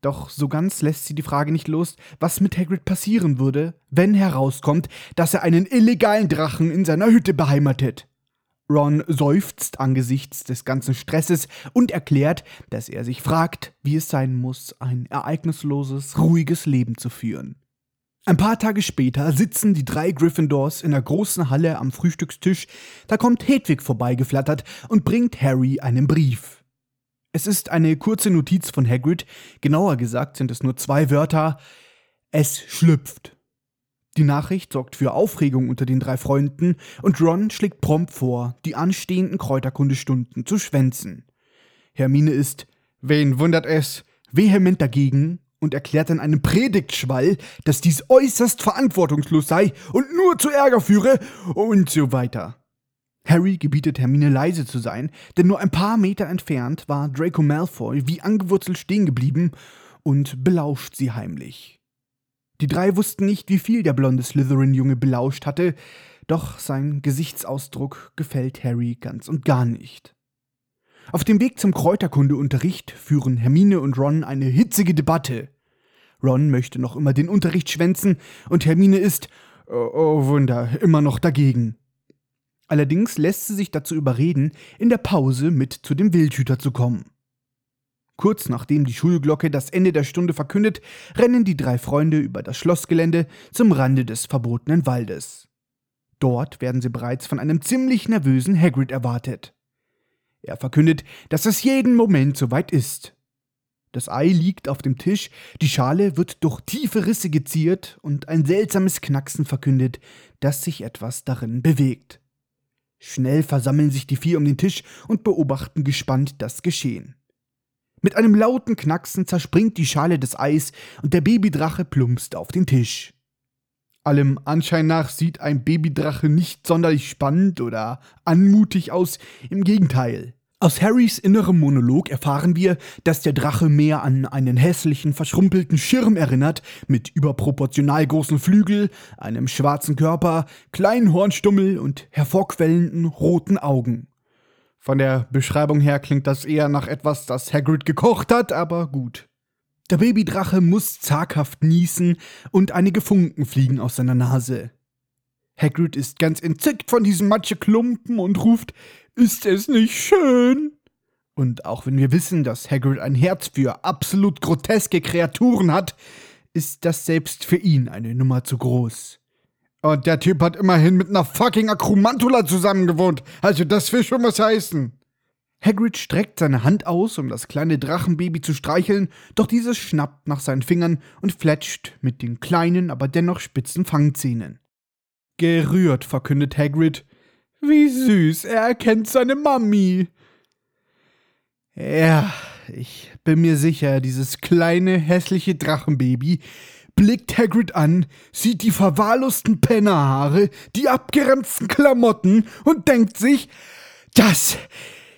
Doch so ganz lässt sie die Frage nicht los, was mit Hagrid passieren würde, wenn herauskommt, dass er einen illegalen Drachen in seiner Hütte beheimatet. Ron seufzt angesichts des ganzen Stresses und erklärt, dass er sich fragt, wie es sein muss, ein ereignisloses, ruhiges Leben zu führen. Ein paar Tage später sitzen die drei Gryffindors in der großen Halle am Frühstückstisch, da kommt Hedwig vorbeigeflattert und bringt Harry einen Brief. Es ist eine kurze Notiz von Hagrid, genauer gesagt sind es nur zwei Wörter, es schlüpft. Die Nachricht sorgt für Aufregung unter den drei Freunden und Ron schlägt prompt vor, die anstehenden Kräuterkundestunden zu schwänzen. Hermine ist, wen wundert es, vehement dagegen und erklärt in einem Predigtschwall, dass dies äußerst verantwortungslos sei und nur zu Ärger führe und so weiter. Harry gebietet Hermine leise zu sein, denn nur ein paar Meter entfernt war Draco Malfoy wie angewurzelt stehen geblieben und belauscht sie heimlich. Die drei wussten nicht, wie viel der blonde Slytherin-Junge belauscht hatte, doch sein Gesichtsausdruck gefällt Harry ganz und gar nicht. Auf dem Weg zum Kräuterkundeunterricht führen Hermine und Ron eine hitzige Debatte. Ron möchte noch immer den Unterricht schwänzen und Hermine ist, oh, oh Wunder, immer noch dagegen. Allerdings lässt sie sich dazu überreden, in der Pause mit zu dem Wildhüter zu kommen. Kurz nachdem die Schulglocke das Ende der Stunde verkündet, rennen die drei Freunde über das Schlossgelände zum Rande des verbotenen Waldes. Dort werden sie bereits von einem ziemlich nervösen Hagrid erwartet. Er verkündet, dass es jeden Moment soweit ist. Das Ei liegt auf dem Tisch, die Schale wird durch tiefe Risse geziert und ein seltsames Knacksen verkündet, dass sich etwas darin bewegt. Schnell versammeln sich die vier um den Tisch und beobachten gespannt das Geschehen. Mit einem lauten Knacksen zerspringt die Schale des Eis und der Babydrache plumpst auf den Tisch. Allem Anschein nach sieht ein Babydrache nicht sonderlich spannend oder anmutig aus, im Gegenteil. Aus Harrys innerem Monolog erfahren wir, dass der Drache mehr an einen hässlichen, verschrumpelten Schirm erinnert, mit überproportional großen Flügel, einem schwarzen Körper, kleinen Hornstummel und hervorquellenden roten Augen. Von der Beschreibung her klingt das eher nach etwas, das Hagrid gekocht hat, aber gut. Der Babydrache muss zaghaft niesen und einige Funken fliegen aus seiner Nase. Hagrid ist ganz entzückt von diesem Matscheklumpen und ruft, ist es nicht schön? Und auch wenn wir wissen, dass Hagrid ein Herz für absolut groteske Kreaturen hat, ist das selbst für ihn eine Nummer zu groß. Und der Typ hat immerhin mit einer fucking Akromantula zusammengewohnt. Also das will schon was heißen. Hagrid streckt seine Hand aus, um das kleine Drachenbaby zu streicheln, doch dieses schnappt nach seinen Fingern und fletscht mit den kleinen, aber dennoch spitzen Fangzähnen. Gerührt verkündet Hagrid, wie süß, er erkennt seine Mami. Ja, ich bin mir sicher, dieses kleine, hässliche Drachenbaby blickt Hagrid an, sieht die verwahrlosten Pennerhaare, die abgeranzten Klamotten und denkt sich, das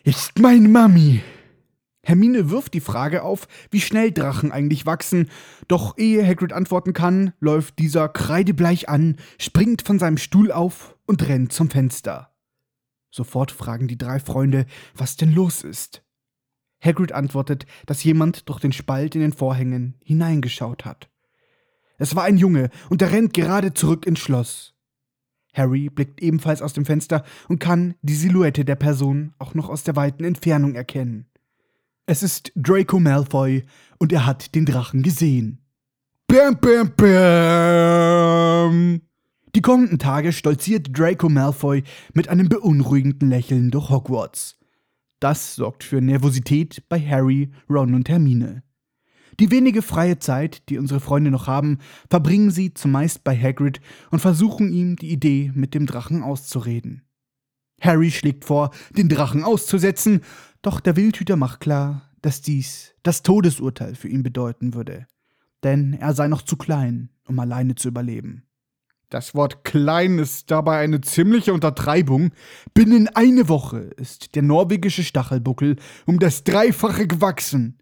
ist meine Mami. Hermine wirft die Frage auf, wie schnell Drachen eigentlich wachsen, doch ehe Hagrid antworten kann, läuft dieser kreidebleich an, springt von seinem Stuhl auf und rennt zum Fenster. Sofort fragen die drei Freunde, was denn los ist. Hagrid antwortet, dass jemand durch den Spalt in den Vorhängen hineingeschaut hat. Es war ein Junge, und er rennt gerade zurück ins Schloss. Harry blickt ebenfalls aus dem Fenster und kann die Silhouette der Person auch noch aus der weiten Entfernung erkennen. Es ist Draco Malfoy und er hat den Drachen gesehen. Bam, bam, bam! Die kommenden Tage stolziert Draco Malfoy mit einem beunruhigenden Lächeln durch Hogwarts. Das sorgt für Nervosität bei Harry, Ron und Hermine. Die wenige freie Zeit, die unsere Freunde noch haben, verbringen sie zumeist bei Hagrid und versuchen ihm die Idee mit dem Drachen auszureden. Harry schlägt vor, den Drachen auszusetzen, doch der Wildhüter macht klar, dass dies das Todesurteil für ihn bedeuten würde, denn er sei noch zu klein, um alleine zu überleben. Das Wort klein ist dabei eine ziemliche Untertreibung. Binnen eine Woche ist der norwegische Stachelbuckel um das Dreifache gewachsen.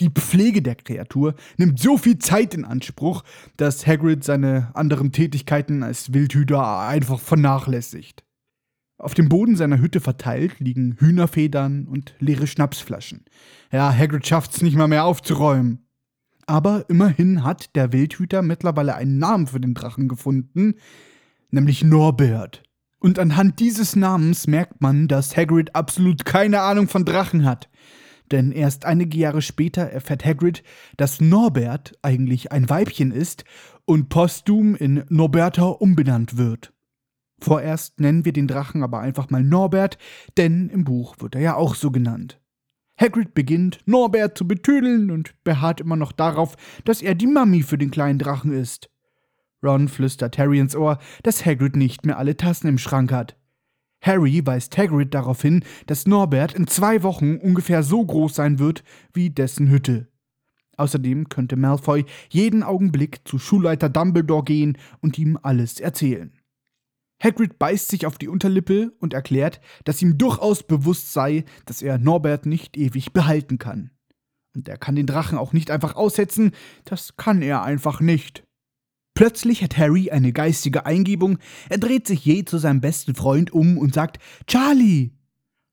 Die Pflege der Kreatur nimmt so viel Zeit in Anspruch, dass Hagrid seine anderen Tätigkeiten als Wildhüter einfach vernachlässigt. Auf dem Boden seiner Hütte verteilt liegen Hühnerfedern und leere Schnapsflaschen. Ja, Hagrid schafft's nicht mal mehr aufzuräumen. Aber immerhin hat der Wildhüter mittlerweile einen Namen für den Drachen gefunden, nämlich Norbert. Und anhand dieses Namens merkt man, dass Hagrid absolut keine Ahnung von Drachen hat. Denn erst einige Jahre später erfährt Hagrid, dass Norbert eigentlich ein Weibchen ist und posthum in Norberta umbenannt wird. Vorerst nennen wir den Drachen aber einfach mal Norbert, denn im Buch wird er ja auch so genannt. Hagrid beginnt, Norbert zu betüdeln und beharrt immer noch darauf, dass er die Mami für den kleinen Drachen ist. Ron flüstert Harry ins Ohr, dass Hagrid nicht mehr alle Tassen im Schrank hat. Harry weist Hagrid darauf hin, dass Norbert in zwei Wochen ungefähr so groß sein wird wie dessen Hütte. Außerdem könnte Malfoy jeden Augenblick zu Schulleiter Dumbledore gehen und ihm alles erzählen. Hagrid beißt sich auf die Unterlippe und erklärt, dass ihm durchaus bewusst sei, dass er Norbert nicht ewig behalten kann. Und er kann den Drachen auch nicht einfach aussetzen, das kann er einfach nicht. Plötzlich hat Harry eine geistige Eingebung, er dreht sich je zu seinem besten Freund um und sagt Charlie.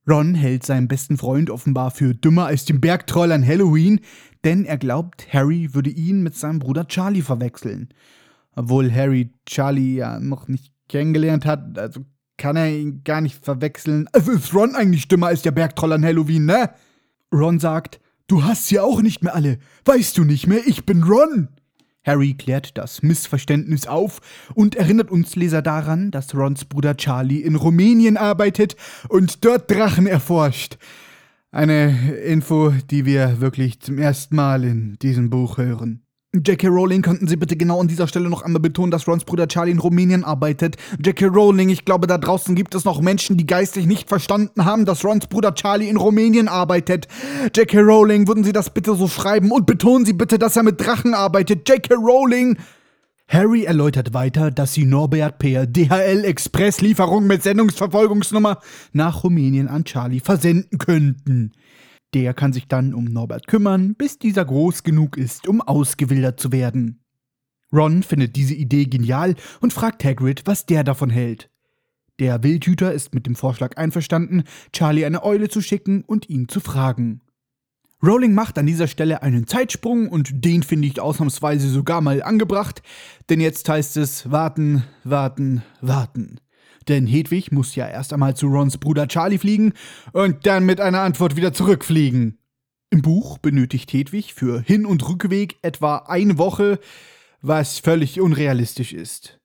Ron hält seinen besten Freund offenbar für dümmer als den Bergtroll an Halloween, denn er glaubt, Harry würde ihn mit seinem Bruder Charlie verwechseln. Obwohl Harry Charlie ja noch nicht kennengelernt hat, also kann er ihn gar nicht verwechseln. Also ist Ron eigentlich dümmer als der Bergtroll an Halloween, ne? Ron sagt, du hast sie auch nicht mehr alle. Weißt du nicht mehr, ich bin Ron. Harry klärt das Missverständnis auf und erinnert uns Leser daran, dass Rons Bruder Charlie in Rumänien arbeitet und dort Drachen erforscht. Eine Info, die wir wirklich zum ersten Mal in diesem Buch hören. J.K. Rowling, könnten Sie bitte genau an dieser Stelle noch einmal betonen, dass Rons Bruder Charlie in Rumänien arbeitet? J.K. Rowling, ich glaube, da draußen gibt es noch Menschen, die geistig nicht verstanden haben, dass Rons Bruder Charlie in Rumänien arbeitet. J.K. Rowling, würden Sie das bitte so schreiben und betonen Sie bitte, dass er mit Drachen arbeitet. J.K. Rowling! Harry erläutert weiter, dass sie Norbert per DHL-Express-Lieferung mit Sendungsverfolgungsnummer nach Rumänien an Charlie versenden könnten. Der kann sich dann um Norbert kümmern, bis dieser groß genug ist, um ausgewildert zu werden. Ron findet diese Idee genial und fragt Hagrid, was der davon hält. Der Wildhüter ist mit dem Vorschlag einverstanden, Charlie eine Eule zu schicken und ihn zu fragen. Rowling macht an dieser Stelle einen Zeitsprung und den finde ich ausnahmsweise sogar mal angebracht, denn jetzt heißt es warten, warten, warten. Denn Hedwig muss ja erst einmal zu Rons Bruder Charlie fliegen und dann mit einer Antwort wieder zurückfliegen. Im Buch benötigt Hedwig für Hin- und Rückweg etwa eine Woche, was völlig unrealistisch ist.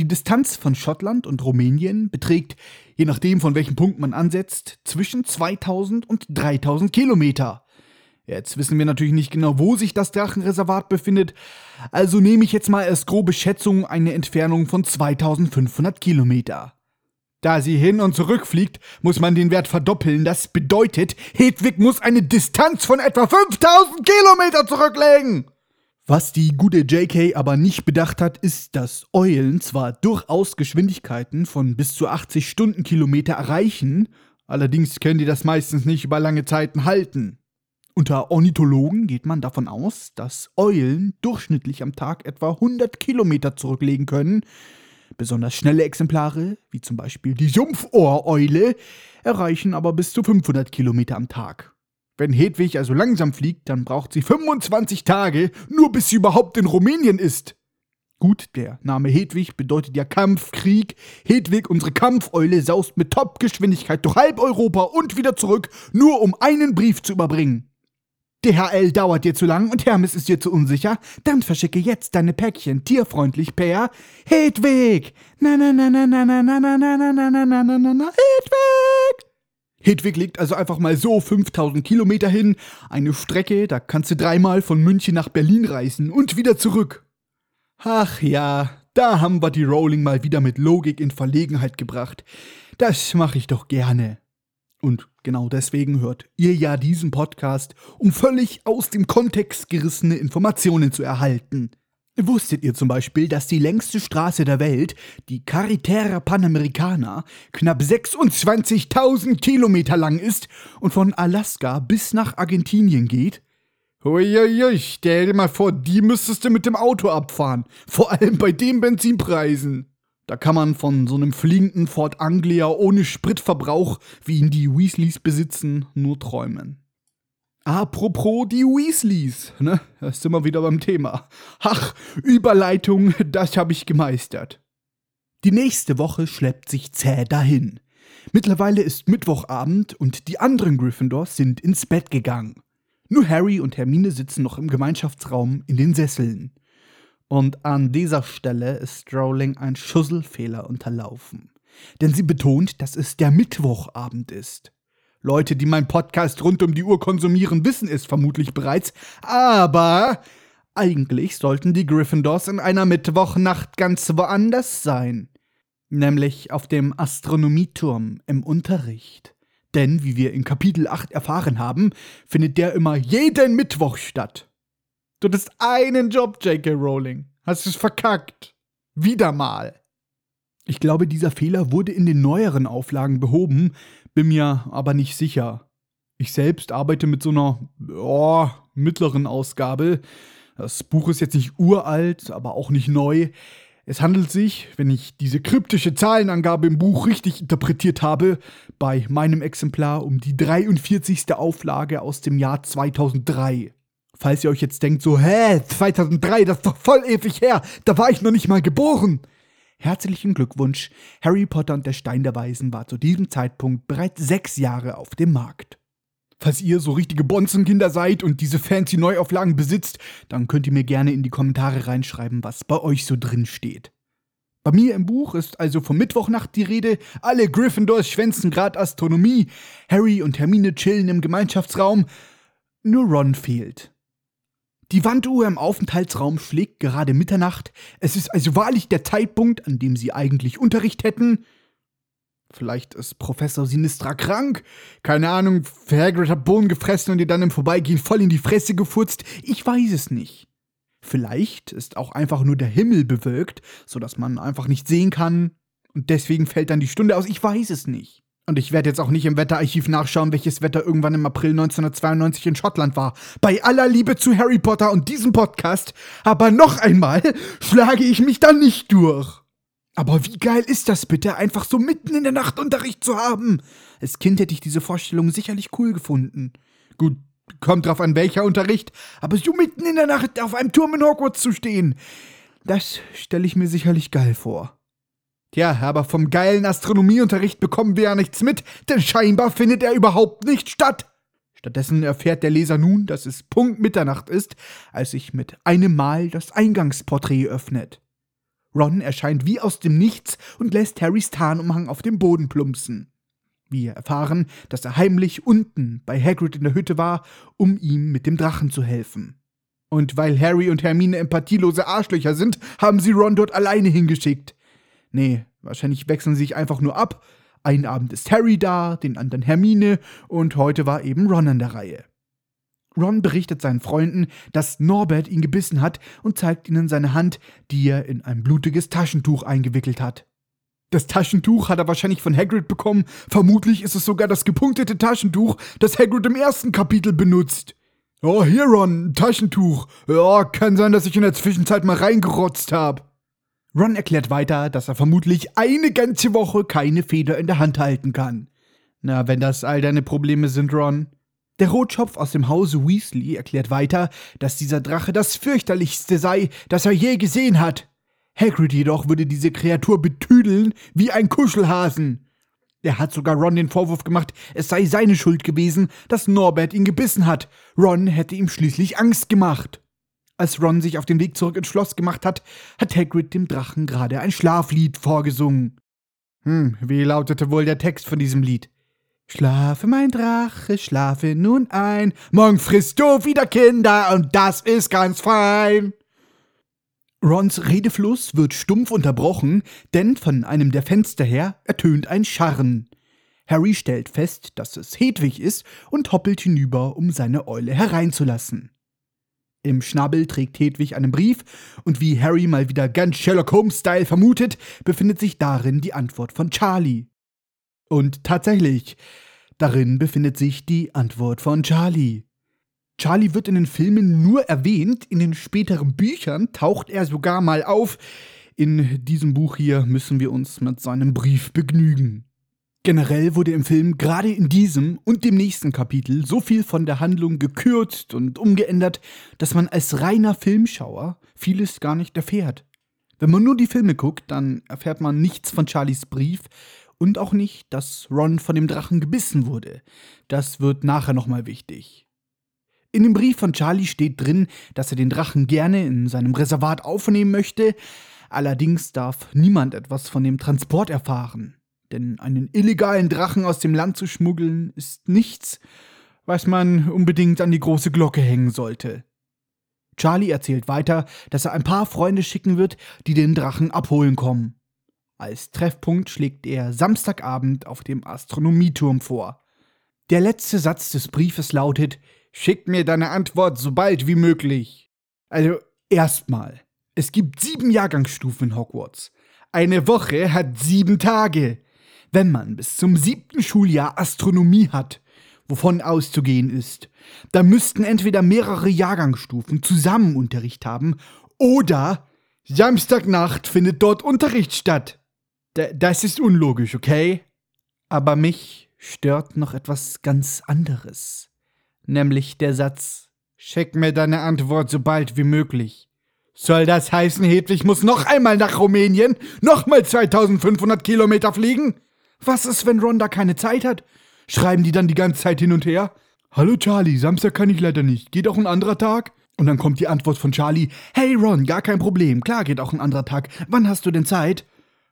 Die Distanz von Schottland und Rumänien beträgt, je nachdem von welchem Punkt man ansetzt, zwischen 2000 und 3000 Kilometer. Jetzt wissen wir natürlich nicht genau, wo sich das Drachenreservat befindet, also nehme ich jetzt mal als grobe Schätzung eine Entfernung von 2500 Kilometer. Da sie hin und zurück fliegt, muss man den Wert verdoppeln. Das bedeutet, Hedwig muss eine Distanz von etwa 5000 Kilometer zurücklegen. Was die gute JK aber nicht bedacht hat, ist, dass Eulen zwar durchaus Geschwindigkeiten von bis zu 80 Stundenkilometer erreichen, allerdings können die das meistens nicht über lange Zeiten halten. Unter Ornithologen geht man davon aus, dass Eulen durchschnittlich am Tag etwa 100 Kilometer zurücklegen können, Besonders schnelle Exemplare, wie zum Beispiel die Sumpfohreule, erreichen aber bis zu 500 Kilometer am Tag. Wenn Hedwig also langsam fliegt, dann braucht sie 25 Tage, nur bis sie überhaupt in Rumänien ist. Gut, der Name Hedwig bedeutet ja Kampf, Krieg. Hedwig, unsere Kampfeule, saust mit Topgeschwindigkeit durch halb Europa und wieder zurück, nur um einen Brief zu überbringen. DHL dauert dir zu lang und Hermes ist dir zu unsicher? Dann verschicke jetzt deine Päckchen tierfreundlich per Hedwig. Na na na na na na na na na na na na na na na Hedwig. Hedwig legt also einfach mal so 5000 Kilometer hin, eine Strecke, da kannst du dreimal von München nach Berlin reisen und wieder zurück. Ach ja, da haben wir die Rowling mal wieder mit Logik in Verlegenheit gebracht. Das mache ich doch gerne. Und genau deswegen hört ihr ja diesen Podcast, um völlig aus dem Kontext gerissene Informationen zu erhalten. Wusstet ihr zum Beispiel, dass die längste Straße der Welt, die Carretera Panamericana, knapp 26.000 Kilometer lang ist und von Alaska bis nach Argentinien geht? Uiuiui, stell dir mal vor, die müsstest du mit dem Auto abfahren. Vor allem bei den Benzinpreisen. Da kann man von so einem fliegenden Ford Anglia ohne Spritverbrauch, wie ihn die Weasleys besitzen, nur träumen. Apropos die Weasleys, ne? Da sind wir wieder beim Thema. Ach, Überleitung, das habe ich gemeistert. Die nächste Woche schleppt sich zäh dahin. Mittlerweile ist Mittwochabend und die anderen Gryffindors sind ins Bett gegangen. Nur Harry und Hermine sitzen noch im Gemeinschaftsraum in den Sesseln. Und an dieser Stelle ist Rowling ein Schusselfehler unterlaufen. Denn sie betont, dass es der Mittwochabend ist. Leute, die meinen Podcast rund um die Uhr konsumieren, wissen es vermutlich bereits, aber eigentlich sollten die Gryffindors in einer Mittwochnacht ganz woanders sein. Nämlich auf dem Astronomieturm im Unterricht. Denn, wie wir in Kapitel 8 erfahren haben, findet der immer jeden Mittwoch statt. Du hattest einen Job, J.K. Rowling. Hast es verkackt. Wieder mal. Ich glaube, dieser Fehler wurde in den neueren Auflagen behoben, bin mir aber nicht sicher. Ich selbst arbeite mit so einer oh, mittleren Ausgabe. Das Buch ist jetzt nicht uralt, aber auch nicht neu. Es handelt sich, wenn ich diese kryptische Zahlenangabe im Buch richtig interpretiert habe, bei meinem Exemplar um die 43. Auflage aus dem Jahr 2003. Falls ihr euch jetzt denkt, so, hä, 2003, das ist doch voll ewig her, da war ich noch nicht mal geboren. Herzlichen Glückwunsch, Harry Potter und der Stein der Weisen war zu diesem Zeitpunkt bereits sechs Jahre auf dem Markt. Falls ihr so richtige Bonzenkinder seid und diese fancy Neuauflagen besitzt, dann könnt ihr mir gerne in die Kommentare reinschreiben, was bei euch so drin steht. Bei mir im Buch ist also vom Mittwochnacht die Rede, alle Gryffindors schwänzen grad Astronomie, Harry und Hermine chillen im Gemeinschaftsraum, nur Ron fehlt. Die Wanduhr im Aufenthaltsraum schlägt gerade Mitternacht, es ist also wahrlich der Zeitpunkt, an dem sie eigentlich Unterricht hätten, Vielleicht ist Professor Sinistra krank. Keine Ahnung, Hagrid hat Bohnen gefressen und ihr dann im Vorbeigehen voll in die Fresse gefurzt. Ich weiß es nicht. Vielleicht ist auch einfach nur der Himmel bewölkt, sodass man einfach nicht sehen kann. Und deswegen fällt dann die Stunde aus. Ich weiß es nicht. Und ich werde jetzt auch nicht im Wetterarchiv nachschauen, welches Wetter irgendwann im April 1992 in Schottland war. Bei aller Liebe zu Harry Potter und diesem Podcast, aber noch einmal schlage ich mich da nicht durch. Aber wie geil ist das bitte, einfach so mitten in der Nacht Unterricht zu haben? Als Kind hätte ich diese Vorstellung sicherlich cool gefunden. Gut, kommt drauf an, welcher Unterricht, aber so mitten in der Nacht auf einem Turm in Hogwarts zu stehen, das stelle ich mir sicherlich geil vor. Tja, aber vom geilen Astronomieunterricht bekommen wir ja nichts mit, denn scheinbar findet er überhaupt nicht statt. Stattdessen erfährt der Leser nun, dass es Punkt Mitternacht ist, als sich mit einem Mal das Eingangsporträt öffnet. Ron erscheint wie aus dem Nichts und lässt Harrys Tarnumhang auf dem Boden plumpsen. Wir erfahren, dass er heimlich unten bei Hagrid in der Hütte war, um ihm mit dem Drachen zu helfen. Und weil Harry und Hermine empathielose Arschlöcher sind, haben sie Ron dort alleine hingeschickt. Nee, wahrscheinlich wechseln sie sich einfach nur ab. Einen Abend ist Harry da, den anderen Hermine und heute war eben Ron an der Reihe. Ron berichtet seinen Freunden, dass Norbert ihn gebissen hat und zeigt ihnen seine Hand, die er in ein blutiges Taschentuch eingewickelt hat. Das Taschentuch hat er wahrscheinlich von Hagrid bekommen. Vermutlich ist es sogar das gepunktete Taschentuch, das Hagrid im ersten Kapitel benutzt. Oh, hier, Ron, ein Taschentuch. Ja, kann sein, dass ich in der Zwischenzeit mal reingerotzt habe. Ron erklärt weiter, dass er vermutlich eine ganze Woche keine Feder in der Hand halten kann. Na, wenn das all deine Probleme sind, Ron. Der Rotschopf aus dem Hause Weasley erklärt weiter, dass dieser Drache das fürchterlichste sei, das er je gesehen hat. Hagrid jedoch würde diese Kreatur betüdeln wie ein Kuschelhasen. Er hat sogar Ron den Vorwurf gemacht, es sei seine Schuld gewesen, dass Norbert ihn gebissen hat. Ron hätte ihm schließlich Angst gemacht. Als Ron sich auf den Weg zurück ins Schloss gemacht hat, hat Hagrid dem Drachen gerade ein Schlaflied vorgesungen. Hm, wie lautete wohl der Text von diesem Lied? Schlafe, mein Drache, schlafe nun ein. Morgen frisst du wieder Kinder und das ist ganz fein. Rons Redefluss wird stumpf unterbrochen, denn von einem der Fenster her ertönt ein Scharren. Harry stellt fest, dass es Hedwig ist und hoppelt hinüber, um seine Eule hereinzulassen. Im Schnabel trägt Hedwig einen Brief und wie Harry mal wieder ganz Sherlock Holmes-Style vermutet, befindet sich darin die Antwort von Charlie. Und tatsächlich, darin befindet sich die Antwort von Charlie. Charlie wird in den Filmen nur erwähnt, in den späteren Büchern taucht er sogar mal auf. In diesem Buch hier müssen wir uns mit seinem Brief begnügen. Generell wurde im Film gerade in diesem und dem nächsten Kapitel so viel von der Handlung gekürzt und umgeändert, dass man als reiner Filmschauer vieles gar nicht erfährt. Wenn man nur die Filme guckt, dann erfährt man nichts von Charlies Brief und auch nicht, dass Ron von dem Drachen gebissen wurde. Das wird nachher nochmal wichtig. In dem Brief von Charlie steht drin, dass er den Drachen gerne in seinem Reservat aufnehmen möchte, allerdings darf niemand etwas von dem Transport erfahren. Denn einen illegalen Drachen aus dem Land zu schmuggeln ist nichts, was man unbedingt an die große Glocke hängen sollte. Charlie erzählt weiter, dass er ein paar Freunde schicken wird, die den Drachen abholen kommen. Als Treffpunkt schlägt er Samstagabend auf dem Astronomieturm vor. Der letzte Satz des Briefes lautet Schick mir deine Antwort so bald wie möglich. Also, erstmal. Es gibt sieben Jahrgangsstufen in Hogwarts. Eine Woche hat sieben Tage. Wenn man bis zum siebten Schuljahr Astronomie hat, wovon auszugehen ist, dann müssten entweder mehrere Jahrgangsstufen zusammen Unterricht haben oder Samstagnacht findet dort Unterricht statt. D das ist unlogisch, okay? Aber mich stört noch etwas ganz anderes nämlich der Satz Schick mir deine Antwort so bald wie möglich. Soll das heißen, Hedwig muss noch einmal nach Rumänien? Nochmal 2500 Kilometer fliegen? Was ist, wenn Ron da keine Zeit hat? Schreiben die dann die ganze Zeit hin und her? Hallo Charlie, Samstag kann ich leider nicht. Geht auch ein anderer Tag? Und dann kommt die Antwort von Charlie: Hey Ron, gar kein Problem. Klar geht auch ein anderer Tag. Wann hast du denn Zeit?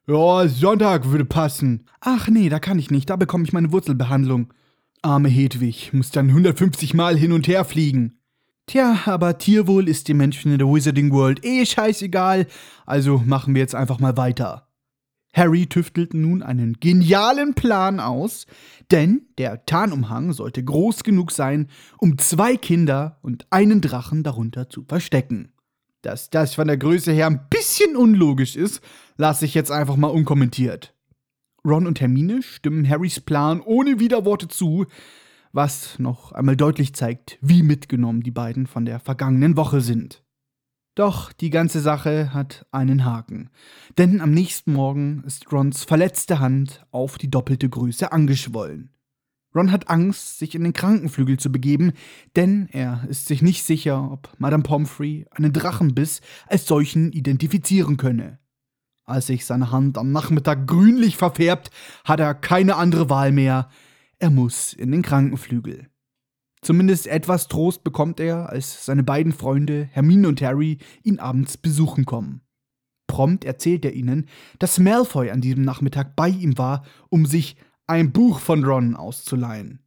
Ja, Sonntag würde passen. Ach nee, da kann ich nicht. Da bekomme ich meine Wurzelbehandlung. Arme Hedwig muss dann 150 Mal hin und her fliegen. Tja, aber Tierwohl ist den Menschen in der Wizarding World eh scheißegal, also machen wir jetzt einfach mal weiter. Harry tüftelt nun einen genialen Plan aus, denn der Tarnumhang sollte groß genug sein, um zwei Kinder und einen Drachen darunter zu verstecken. Dass das von der Größe her ein bisschen unlogisch ist, lasse ich jetzt einfach mal unkommentiert. Ron und Hermine stimmen Harrys Plan ohne Widerworte zu, was noch einmal deutlich zeigt, wie mitgenommen die beiden von der vergangenen Woche sind. Doch die ganze Sache hat einen Haken, denn am nächsten Morgen ist Rons verletzte Hand auf die doppelte Größe angeschwollen. Ron hat Angst, sich in den Krankenflügel zu begeben, denn er ist sich nicht sicher, ob Madame Pomfrey einen Drachenbiss als solchen identifizieren könne. Als sich seine Hand am Nachmittag grünlich verfärbt, hat er keine andere Wahl mehr. Er muss in den Krankenflügel. Zumindest etwas Trost bekommt er, als seine beiden Freunde Hermine und Harry ihn abends besuchen kommen. Prompt erzählt er ihnen, dass Malfoy an diesem Nachmittag bei ihm war, um sich ein Buch von Ron auszuleihen.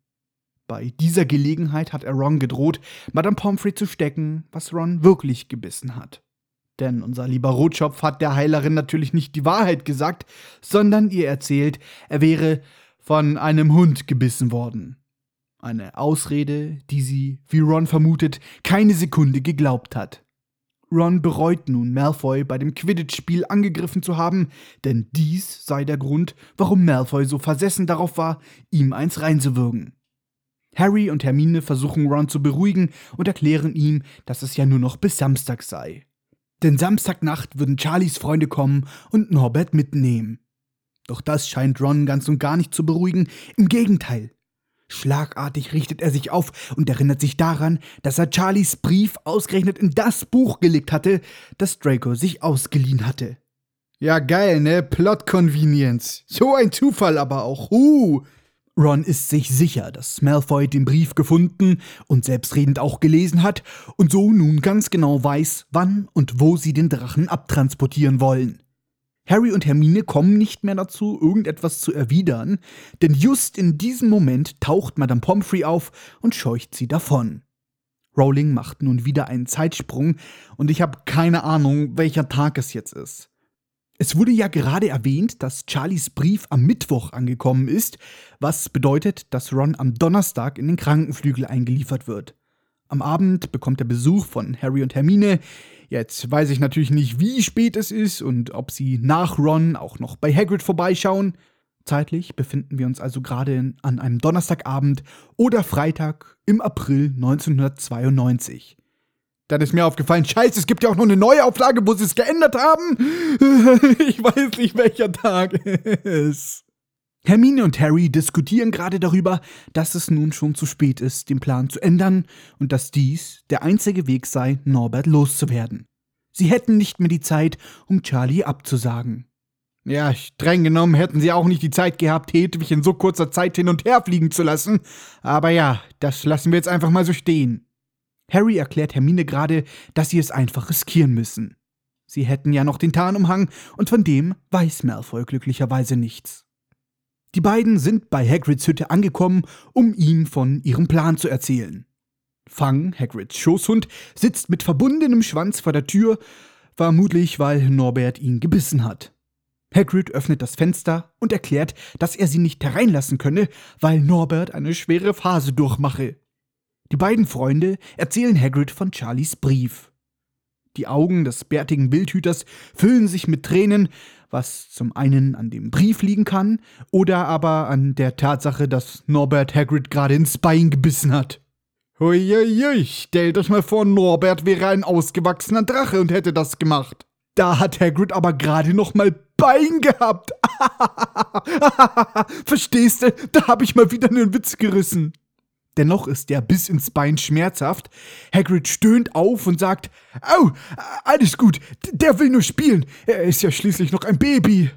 Bei dieser Gelegenheit hat er Ron gedroht, Madame Pomfrey zu stecken, was Ron wirklich gebissen hat. Denn unser lieber Rotschopf hat der Heilerin natürlich nicht die Wahrheit gesagt, sondern ihr erzählt, er wäre von einem Hund gebissen worden. Eine Ausrede, die sie, wie Ron vermutet, keine Sekunde geglaubt hat. Ron bereut nun, Malfoy bei dem Quidditch-Spiel angegriffen zu haben, denn dies sei der Grund, warum Malfoy so versessen darauf war, ihm eins reinzuwürgen. Harry und Hermine versuchen Ron zu beruhigen und erklären ihm, dass es ja nur noch bis Samstag sei. Denn Samstagnacht würden Charlies Freunde kommen und Norbert mitnehmen. Doch das scheint Ron ganz und gar nicht zu beruhigen. Im Gegenteil. Schlagartig richtet er sich auf und erinnert sich daran, dass er Charlies Brief ausgerechnet in das Buch gelegt hatte, das Draco sich ausgeliehen hatte. Ja, geil, ne? Plot Convenience. So ein Zufall aber auch. Uh. Ron ist sich sicher, dass Malfoy den Brief gefunden und selbstredend auch gelesen hat und so nun ganz genau weiß, wann und wo sie den Drachen abtransportieren wollen. Harry und Hermine kommen nicht mehr dazu, irgendetwas zu erwidern, denn just in diesem Moment taucht Madame Pomfrey auf und scheucht sie davon. Rowling macht nun wieder einen Zeitsprung und ich habe keine Ahnung, welcher Tag es jetzt ist. Es wurde ja gerade erwähnt, dass Charlies Brief am Mittwoch angekommen ist, was bedeutet, dass Ron am Donnerstag in den Krankenflügel eingeliefert wird. Am Abend bekommt er Besuch von Harry und Hermine. Jetzt weiß ich natürlich nicht, wie spät es ist und ob sie nach Ron auch noch bei Hagrid vorbeischauen. Zeitlich befinden wir uns also gerade an einem Donnerstagabend oder Freitag im April 1992. Dann ist mir aufgefallen, scheiße, es gibt ja auch noch eine neue Auflage, wo sie es geändert haben. Ich weiß nicht, welcher Tag ist. Hermine und Harry diskutieren gerade darüber, dass es nun schon zu spät ist, den Plan zu ändern und dass dies der einzige Weg sei, Norbert loszuwerden. Sie hätten nicht mehr die Zeit, um Charlie abzusagen. Ja, streng genommen hätten sie auch nicht die Zeit gehabt, Hedwig in so kurzer Zeit hin und her fliegen zu lassen. Aber ja, das lassen wir jetzt einfach mal so stehen. Harry erklärt Hermine gerade, dass sie es einfach riskieren müssen. Sie hätten ja noch den Tarnumhang und von dem weiß Malfoy glücklicherweise nichts. Die beiden sind bei Hagrids Hütte angekommen, um ihm von ihrem Plan zu erzählen. Fang, Hagrids Schoßhund, sitzt mit verbundenem Schwanz vor der Tür, vermutlich weil Norbert ihn gebissen hat. Hagrid öffnet das Fenster und erklärt, dass er sie nicht hereinlassen könne, weil Norbert eine schwere Phase durchmache. Die beiden Freunde erzählen Hagrid von Charlies Brief. Die Augen des bärtigen Bildhüters füllen sich mit Tränen, was zum einen an dem Brief liegen kann oder aber an der Tatsache, dass Norbert Hagrid gerade ins Bein gebissen hat. Huiuiui, stellt euch mal vor, Norbert wäre ein ausgewachsener Drache und hätte das gemacht. Da hat Hagrid aber gerade noch mal Bein gehabt. Verstehst du? Da hab ich mal wieder einen Witz gerissen. Dennoch ist der Biss ins Bein schmerzhaft. Hagrid stöhnt auf und sagt: Au, alles gut, der will nur spielen. Er ist ja schließlich noch ein Baby.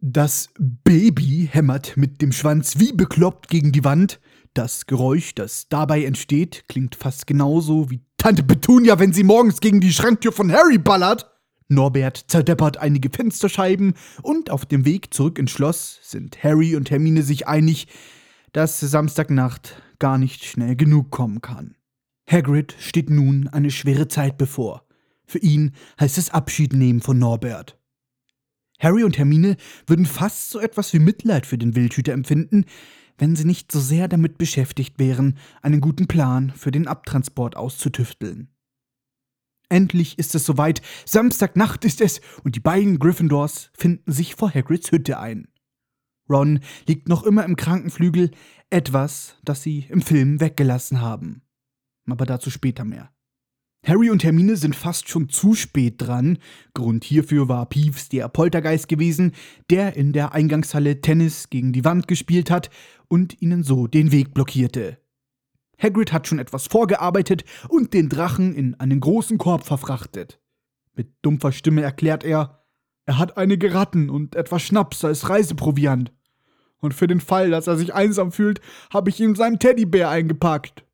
Das Baby hämmert mit dem Schwanz wie bekloppt gegen die Wand. Das Geräusch, das dabei entsteht, klingt fast genauso wie Tante Petunia, wenn sie morgens gegen die Schranktür von Harry ballert. Norbert zerdeppert einige Fensterscheiben und auf dem Weg zurück ins Schloss sind Harry und Hermine sich einig, dass Samstagnacht gar nicht schnell genug kommen kann. Hagrid steht nun eine schwere Zeit bevor. Für ihn heißt es Abschied nehmen von Norbert. Harry und Hermine würden fast so etwas wie Mitleid für den Wildhüter empfinden, wenn sie nicht so sehr damit beschäftigt wären, einen guten Plan für den Abtransport auszutüfteln. Endlich ist es soweit, Samstagnacht ist es, und die beiden Gryffindors finden sich vor Hagrids Hütte ein. Ron liegt noch immer im Krankenflügel, etwas, das sie im Film weggelassen haben. Aber dazu später mehr. Harry und Hermine sind fast schon zu spät dran. Grund hierfür war Peeves der Poltergeist gewesen, der in der Eingangshalle Tennis gegen die Wand gespielt hat und ihnen so den Weg blockierte. Hagrid hat schon etwas vorgearbeitet und den Drachen in einen großen Korb verfrachtet. Mit dumpfer Stimme erklärt er, er hat einige Ratten und etwas Schnaps als Reiseproviant. Und für den Fall, dass er sich einsam fühlt, habe ich ihm seinen Teddybär eingepackt.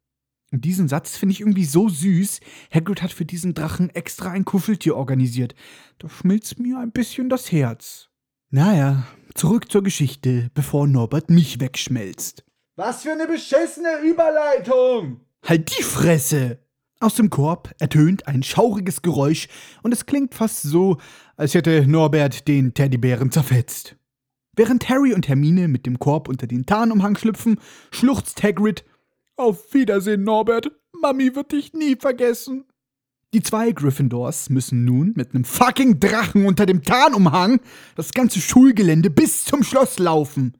Und diesen Satz finde ich irgendwie so süß. Hagrid hat für diesen Drachen extra ein Kuscheltier organisiert. Da schmilzt mir ein bisschen das Herz. Naja, zurück zur Geschichte, bevor Norbert mich wegschmelzt. Was für eine beschissene Überleitung! Halt die Fresse! Aus dem Korb ertönt ein schauriges Geräusch und es klingt fast so, als hätte Norbert den Teddybären zerfetzt. Während Harry und Hermine mit dem Korb unter den Tarnumhang schlüpfen, schluchzt Hagrid: Auf Wiedersehen, Norbert. Mami wird dich nie vergessen. Die zwei Gryffindors müssen nun mit einem fucking Drachen unter dem Tarnumhang das ganze Schulgelände bis zum Schloss laufen.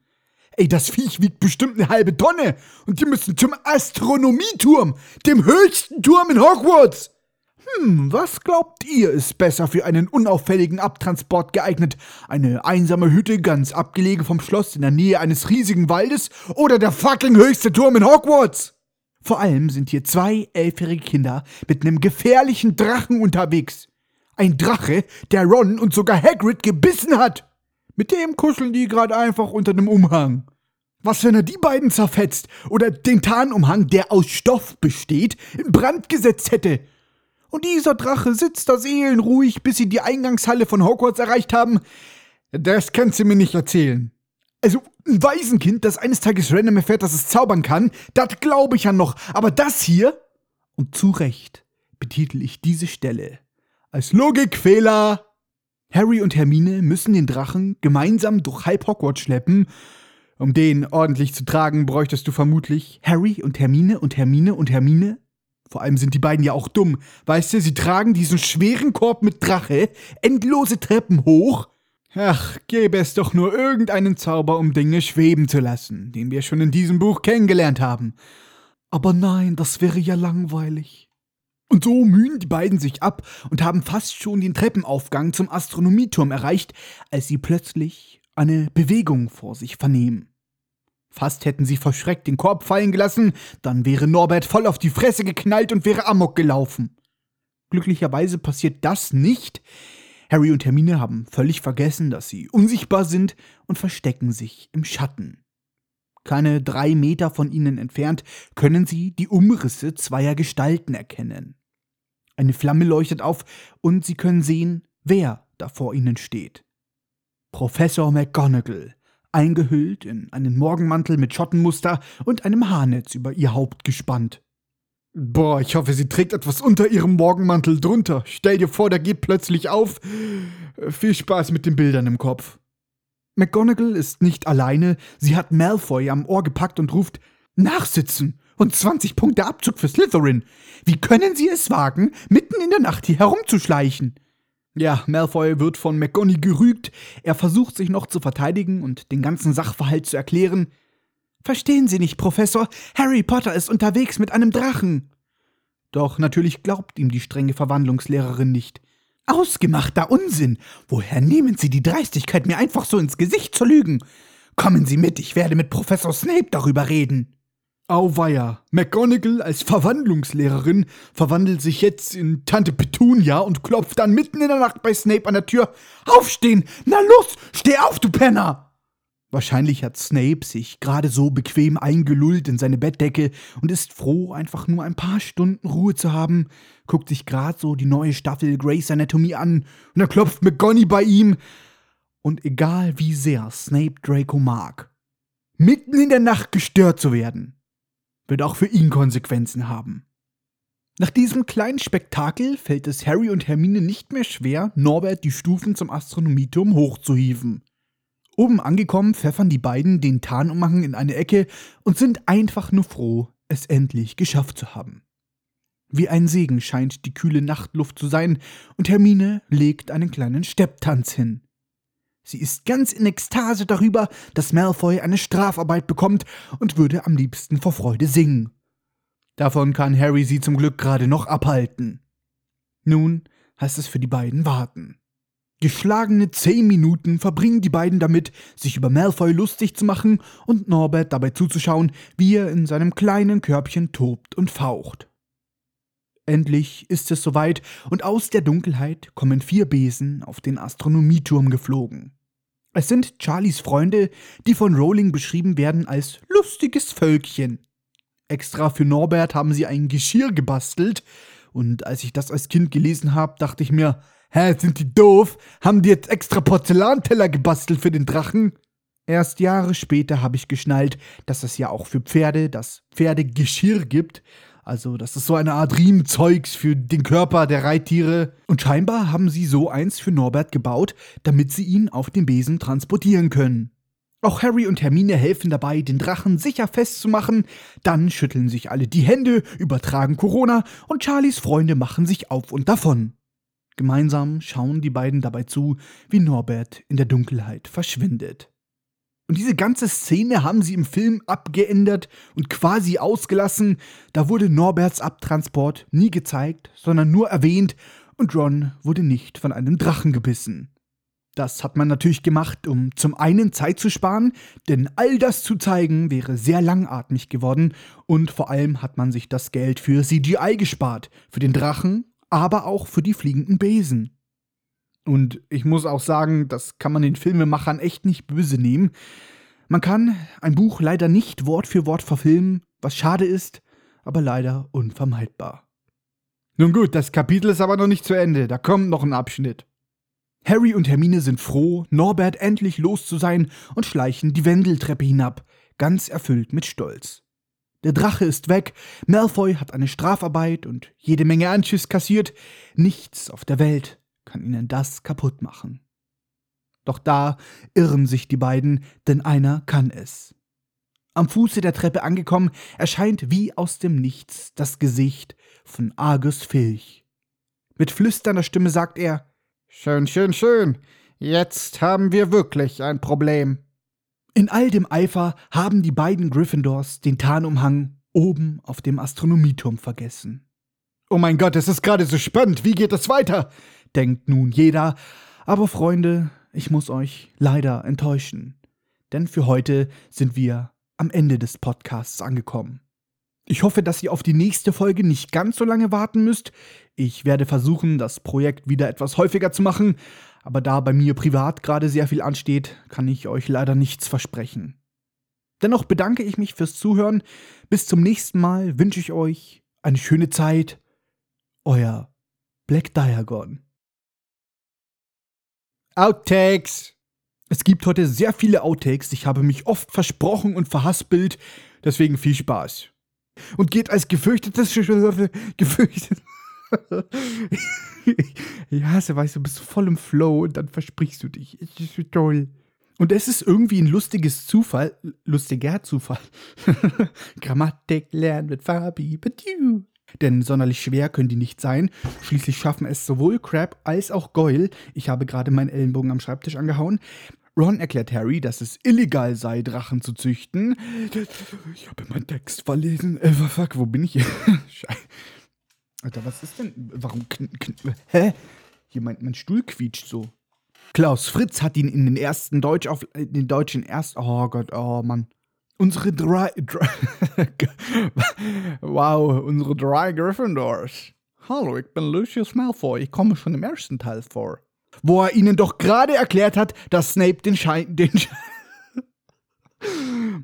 Ey, das Viech wiegt bestimmt eine halbe Tonne und die müssen zum Astronomieturm, dem höchsten Turm in Hogwarts. Hm, was glaubt ihr ist besser für einen unauffälligen Abtransport geeignet? Eine einsame Hütte ganz abgelegen vom Schloss in der Nähe eines riesigen Waldes oder der fucking höchste Turm in Hogwarts? Vor allem sind hier zwei elfjährige Kinder mit einem gefährlichen Drachen unterwegs. Ein Drache, der Ron und sogar Hagrid gebissen hat. Mit dem kuscheln die gerade einfach unter dem Umhang. Was, wenn er die beiden zerfetzt oder den Tarnumhang, der aus Stoff besteht, in Brand gesetzt hätte? Und dieser Drache sitzt da seelenruhig, bis sie die Eingangshalle von Hogwarts erreicht haben. Das kannst du mir nicht erzählen. Also, ein Waisenkind, das eines Tages random erfährt, dass es zaubern kann, das glaube ich ja noch. Aber das hier? Und zu Recht betitel ich diese Stelle als Logikfehler. Harry und Hermine müssen den Drachen gemeinsam durch halb Hogwarts schleppen. Um den ordentlich zu tragen, bräuchtest du vermutlich Harry und Hermine und Hermine und Hermine. Vor allem sind die beiden ja auch dumm. Weißt du, sie tragen diesen schweren Korb mit Drache endlose Treppen hoch. Ach, gäbe es doch nur irgendeinen Zauber, um Dinge schweben zu lassen, den wir schon in diesem Buch kennengelernt haben. Aber nein, das wäre ja langweilig. Und so mühen die beiden sich ab und haben fast schon den Treppenaufgang zum Astronomieturm erreicht, als sie plötzlich eine Bewegung vor sich vernehmen. Fast hätten sie verschreckt den Korb fallen gelassen, dann wäre Norbert voll auf die Fresse geknallt und wäre Amok gelaufen. Glücklicherweise passiert das nicht. Harry und Hermine haben völlig vergessen, dass sie unsichtbar sind und verstecken sich im Schatten. Keine drei Meter von ihnen entfernt können sie die Umrisse zweier Gestalten erkennen. Eine Flamme leuchtet auf und sie können sehen, wer da vor ihnen steht. Professor McGonagall, eingehüllt in einen Morgenmantel mit Schottenmuster und einem Haarnetz über ihr Haupt gespannt. Boah, ich hoffe, sie trägt etwas unter ihrem Morgenmantel drunter. Stell dir vor, der geht plötzlich auf. Viel Spaß mit den Bildern im Kopf. McGonagall ist nicht alleine, sie hat Malfoy am Ohr gepackt und ruft Nachsitzen und 20 Punkte Abzug für Slytherin. Wie können Sie es wagen, mitten in der Nacht hier herumzuschleichen? Ja, Malfoy wird von McGonagall gerügt. Er versucht sich noch zu verteidigen und den ganzen Sachverhalt zu erklären. Verstehen Sie nicht, Professor? Harry Potter ist unterwegs mit einem Drachen. Doch natürlich glaubt ihm die strenge Verwandlungslehrerin nicht. Ausgemachter Unsinn! Woher nehmen Sie die Dreistigkeit, mir einfach so ins Gesicht zu lügen? Kommen Sie mit, ich werde mit Professor Snape darüber reden. Auweia, McGonagall als Verwandlungslehrerin verwandelt sich jetzt in Tante Petunia und klopft dann mitten in der Nacht bei Snape an der Tür. Aufstehen! Na los! Steh auf, du Penner! Wahrscheinlich hat Snape sich gerade so bequem eingelullt in seine Bettdecke und ist froh, einfach nur ein paar Stunden Ruhe zu haben, guckt sich gerade so die neue Staffel Grey's Anatomy an und er klopft McGonagall bei ihm. Und egal wie sehr Snape Draco mag, mitten in der Nacht gestört zu werden, wird auch für ihn Konsequenzen haben. Nach diesem kleinen Spektakel fällt es Harry und Hermine nicht mehr schwer, Norbert die Stufen zum Astronomieturm hochzuhieven. Oben angekommen, pfeffern die beiden den Tarnumhang in eine Ecke und sind einfach nur froh, es endlich geschafft zu haben. Wie ein Segen scheint die kühle Nachtluft zu sein, und Hermine legt einen kleinen Stepptanz hin. Sie ist ganz in Ekstase darüber, dass Malfoy eine Strafarbeit bekommt und würde am liebsten vor Freude singen. Davon kann Harry sie zum Glück gerade noch abhalten. Nun heißt es für die beiden warten. Geschlagene zehn Minuten verbringen die beiden damit, sich über Malfoy lustig zu machen und Norbert dabei zuzuschauen, wie er in seinem kleinen Körbchen tobt und faucht. Endlich ist es soweit, und aus der Dunkelheit kommen vier Besen auf den Astronomieturm geflogen. Es sind Charlies Freunde, die von Rowling beschrieben werden als lustiges Völkchen. Extra für Norbert haben sie ein Geschirr gebastelt, und als ich das als Kind gelesen habe, dachte ich mir, hä, sind die doof? Haben die jetzt extra Porzellanteller gebastelt für den Drachen? Erst Jahre später habe ich geschnallt, dass es ja auch für Pferde das Pferdegeschirr gibt, also, das ist so eine Art Riemenzeugs für den Körper der Reittiere. Und scheinbar haben sie so eins für Norbert gebaut, damit sie ihn auf dem Besen transportieren können. Auch Harry und Hermine helfen dabei, den Drachen sicher festzumachen. Dann schütteln sich alle die Hände, übertragen Corona und Charlies Freunde machen sich auf und davon. Gemeinsam schauen die beiden dabei zu, wie Norbert in der Dunkelheit verschwindet. Und diese ganze Szene haben sie im Film abgeändert und quasi ausgelassen. Da wurde Norberts Abtransport nie gezeigt, sondern nur erwähnt und Ron wurde nicht von einem Drachen gebissen. Das hat man natürlich gemacht, um zum einen Zeit zu sparen, denn all das zu zeigen wäre sehr langatmig geworden und vor allem hat man sich das Geld für CGI gespart, für den Drachen, aber auch für die fliegenden Besen. Und ich muss auch sagen, das kann man den Filmemachern echt nicht böse nehmen. Man kann ein Buch leider nicht Wort für Wort verfilmen, was schade ist, aber leider unvermeidbar. Nun gut, das Kapitel ist aber noch nicht zu Ende, da kommt noch ein Abschnitt. Harry und Hermine sind froh, Norbert endlich los zu sein und schleichen die Wendeltreppe hinab, ganz erfüllt mit Stolz. Der Drache ist weg, Malfoy hat eine Strafarbeit und jede Menge Anschiss kassiert, nichts auf der Welt kann ihnen das kaputt machen. Doch da irren sich die beiden, denn einer kann es. Am Fuße der Treppe angekommen, erscheint wie aus dem Nichts das Gesicht von Argus Filch. Mit flüsternder Stimme sagt er Schön, schön, schön. Jetzt haben wir wirklich ein Problem. In all dem Eifer haben die beiden Gryffindors den Tarnumhang oben auf dem Astronomieturm vergessen. Oh mein Gott, es ist gerade so spannend. Wie geht es weiter? Denkt nun jeder. Aber Freunde, ich muss euch leider enttäuschen. Denn für heute sind wir am Ende des Podcasts angekommen. Ich hoffe, dass ihr auf die nächste Folge nicht ganz so lange warten müsst. Ich werde versuchen, das Projekt wieder etwas häufiger zu machen, aber da bei mir privat gerade sehr viel ansteht, kann ich euch leider nichts versprechen. Dennoch bedanke ich mich fürs Zuhören. Bis zum nächsten Mal wünsche ich euch eine schöne Zeit. Euer Black Diagon. Outtakes. Es gibt heute sehr viele Outtakes. Ich habe mich oft versprochen und verhaspelt. Deswegen viel Spaß. Und geht als gefürchtetes gefürchtet. ich hasse, weißt du, bist voll im Flow und dann versprichst du dich. Es ist toll. Und es ist irgendwie ein lustiges Zufall, lustiger Zufall. Grammatik lernen mit Fabi, Badu denn sonderlich schwer können die nicht sein. Schließlich schaffen es sowohl Crab als auch Goyle. Ich habe gerade meinen Ellenbogen am Schreibtisch angehauen. Ron erklärt Harry, dass es illegal sei, Drachen zu züchten. Ich habe meinen Text verlesen. Äh, fuck, wo bin ich hier? Scheiße. Alter, was ist denn? Warum Hä? Hier, mein, mein Stuhl quietscht so. Klaus Fritz hat ihn in den ersten Deutsch auf den deutschen erst. Oh Gott, oh Mann. Unsere drei, drei wow, unsere drei Gryffindors. Hallo, ich bin Lucius Malfoy. Ich komme schon im ersten Teil vor. Wo er ihnen doch gerade erklärt hat, dass Snape den Schein, den Schein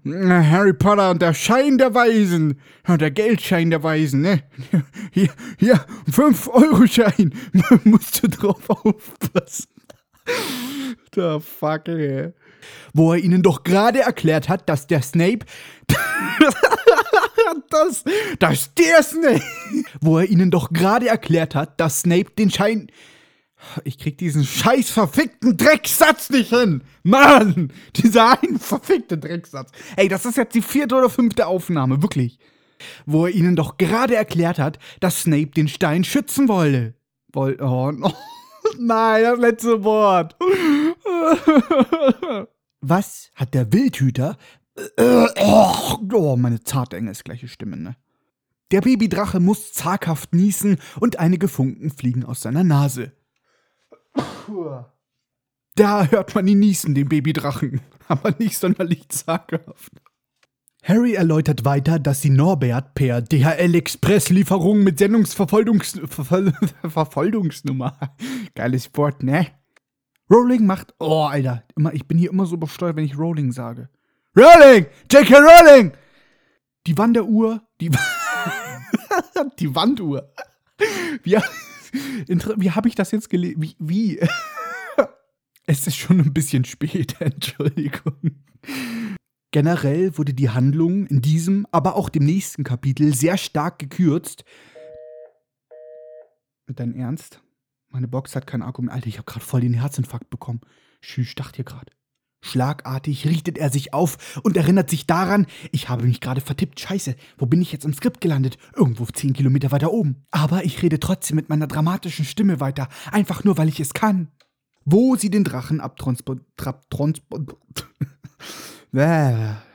Harry Potter und der Schein der Weisen. Der Geldschein der Weisen, ne? Hier, hier, 5-Euro-Schein. Musst du drauf aufpassen. Der fuck, ey wo er ihnen doch gerade erklärt hat, dass der Snape. das, dass der Snape. wo er ihnen doch gerade erklärt hat, dass Snape den Schein. Ich krieg diesen scheiß verfickten Drecksatz nicht hin. Mann! Dieser ein verfickte Drecksatz. Ey, das ist jetzt die vierte oder fünfte Aufnahme, wirklich. Wo er ihnen doch gerade erklärt hat, dass Snape den Stein schützen wolle. Woll oh, no. Nein, das letzte Wort. Was hat der Wildhüter? Oh, meine zarte gleiche Stimme, ne? Der Babydrache muss zaghaft niesen und einige Funken fliegen aus seiner Nase. Da hört man ihn niesen, den Babydrachen, aber nicht sonderlich zaghaft. Harry erläutert weiter, dass sie Norbert per DHL-Express-Lieferung mit Sendungsverfolgungsnummer, geiles Wort, ne? Rowling macht. Oh, Alter. Immer, ich bin hier immer so übersteuert, wenn ich Rowling sage. Rowling! J.K. Rowling! Die Wanderuhr. Die, die Wanduhr. Wie, wie habe ich das jetzt gelesen? Wie? wie? es ist schon ein bisschen spät, Entschuldigung. Generell wurde die Handlung in diesem, aber auch dem nächsten Kapitel sehr stark gekürzt. Mit deinem Ernst? Meine Box hat kein Akku mehr. Alter, ich habe gerade voll den Herzinfarkt bekommen. Ich dachte hier gerade. Schlagartig richtet er sich auf und erinnert sich daran, ich habe mich gerade vertippt. Scheiße, wo bin ich jetzt im Skript gelandet? Irgendwo zehn Kilometer weiter oben. Aber ich rede trotzdem mit meiner dramatischen Stimme weiter. Einfach nur, weil ich es kann. wo sie den Drachen abtransport... Transport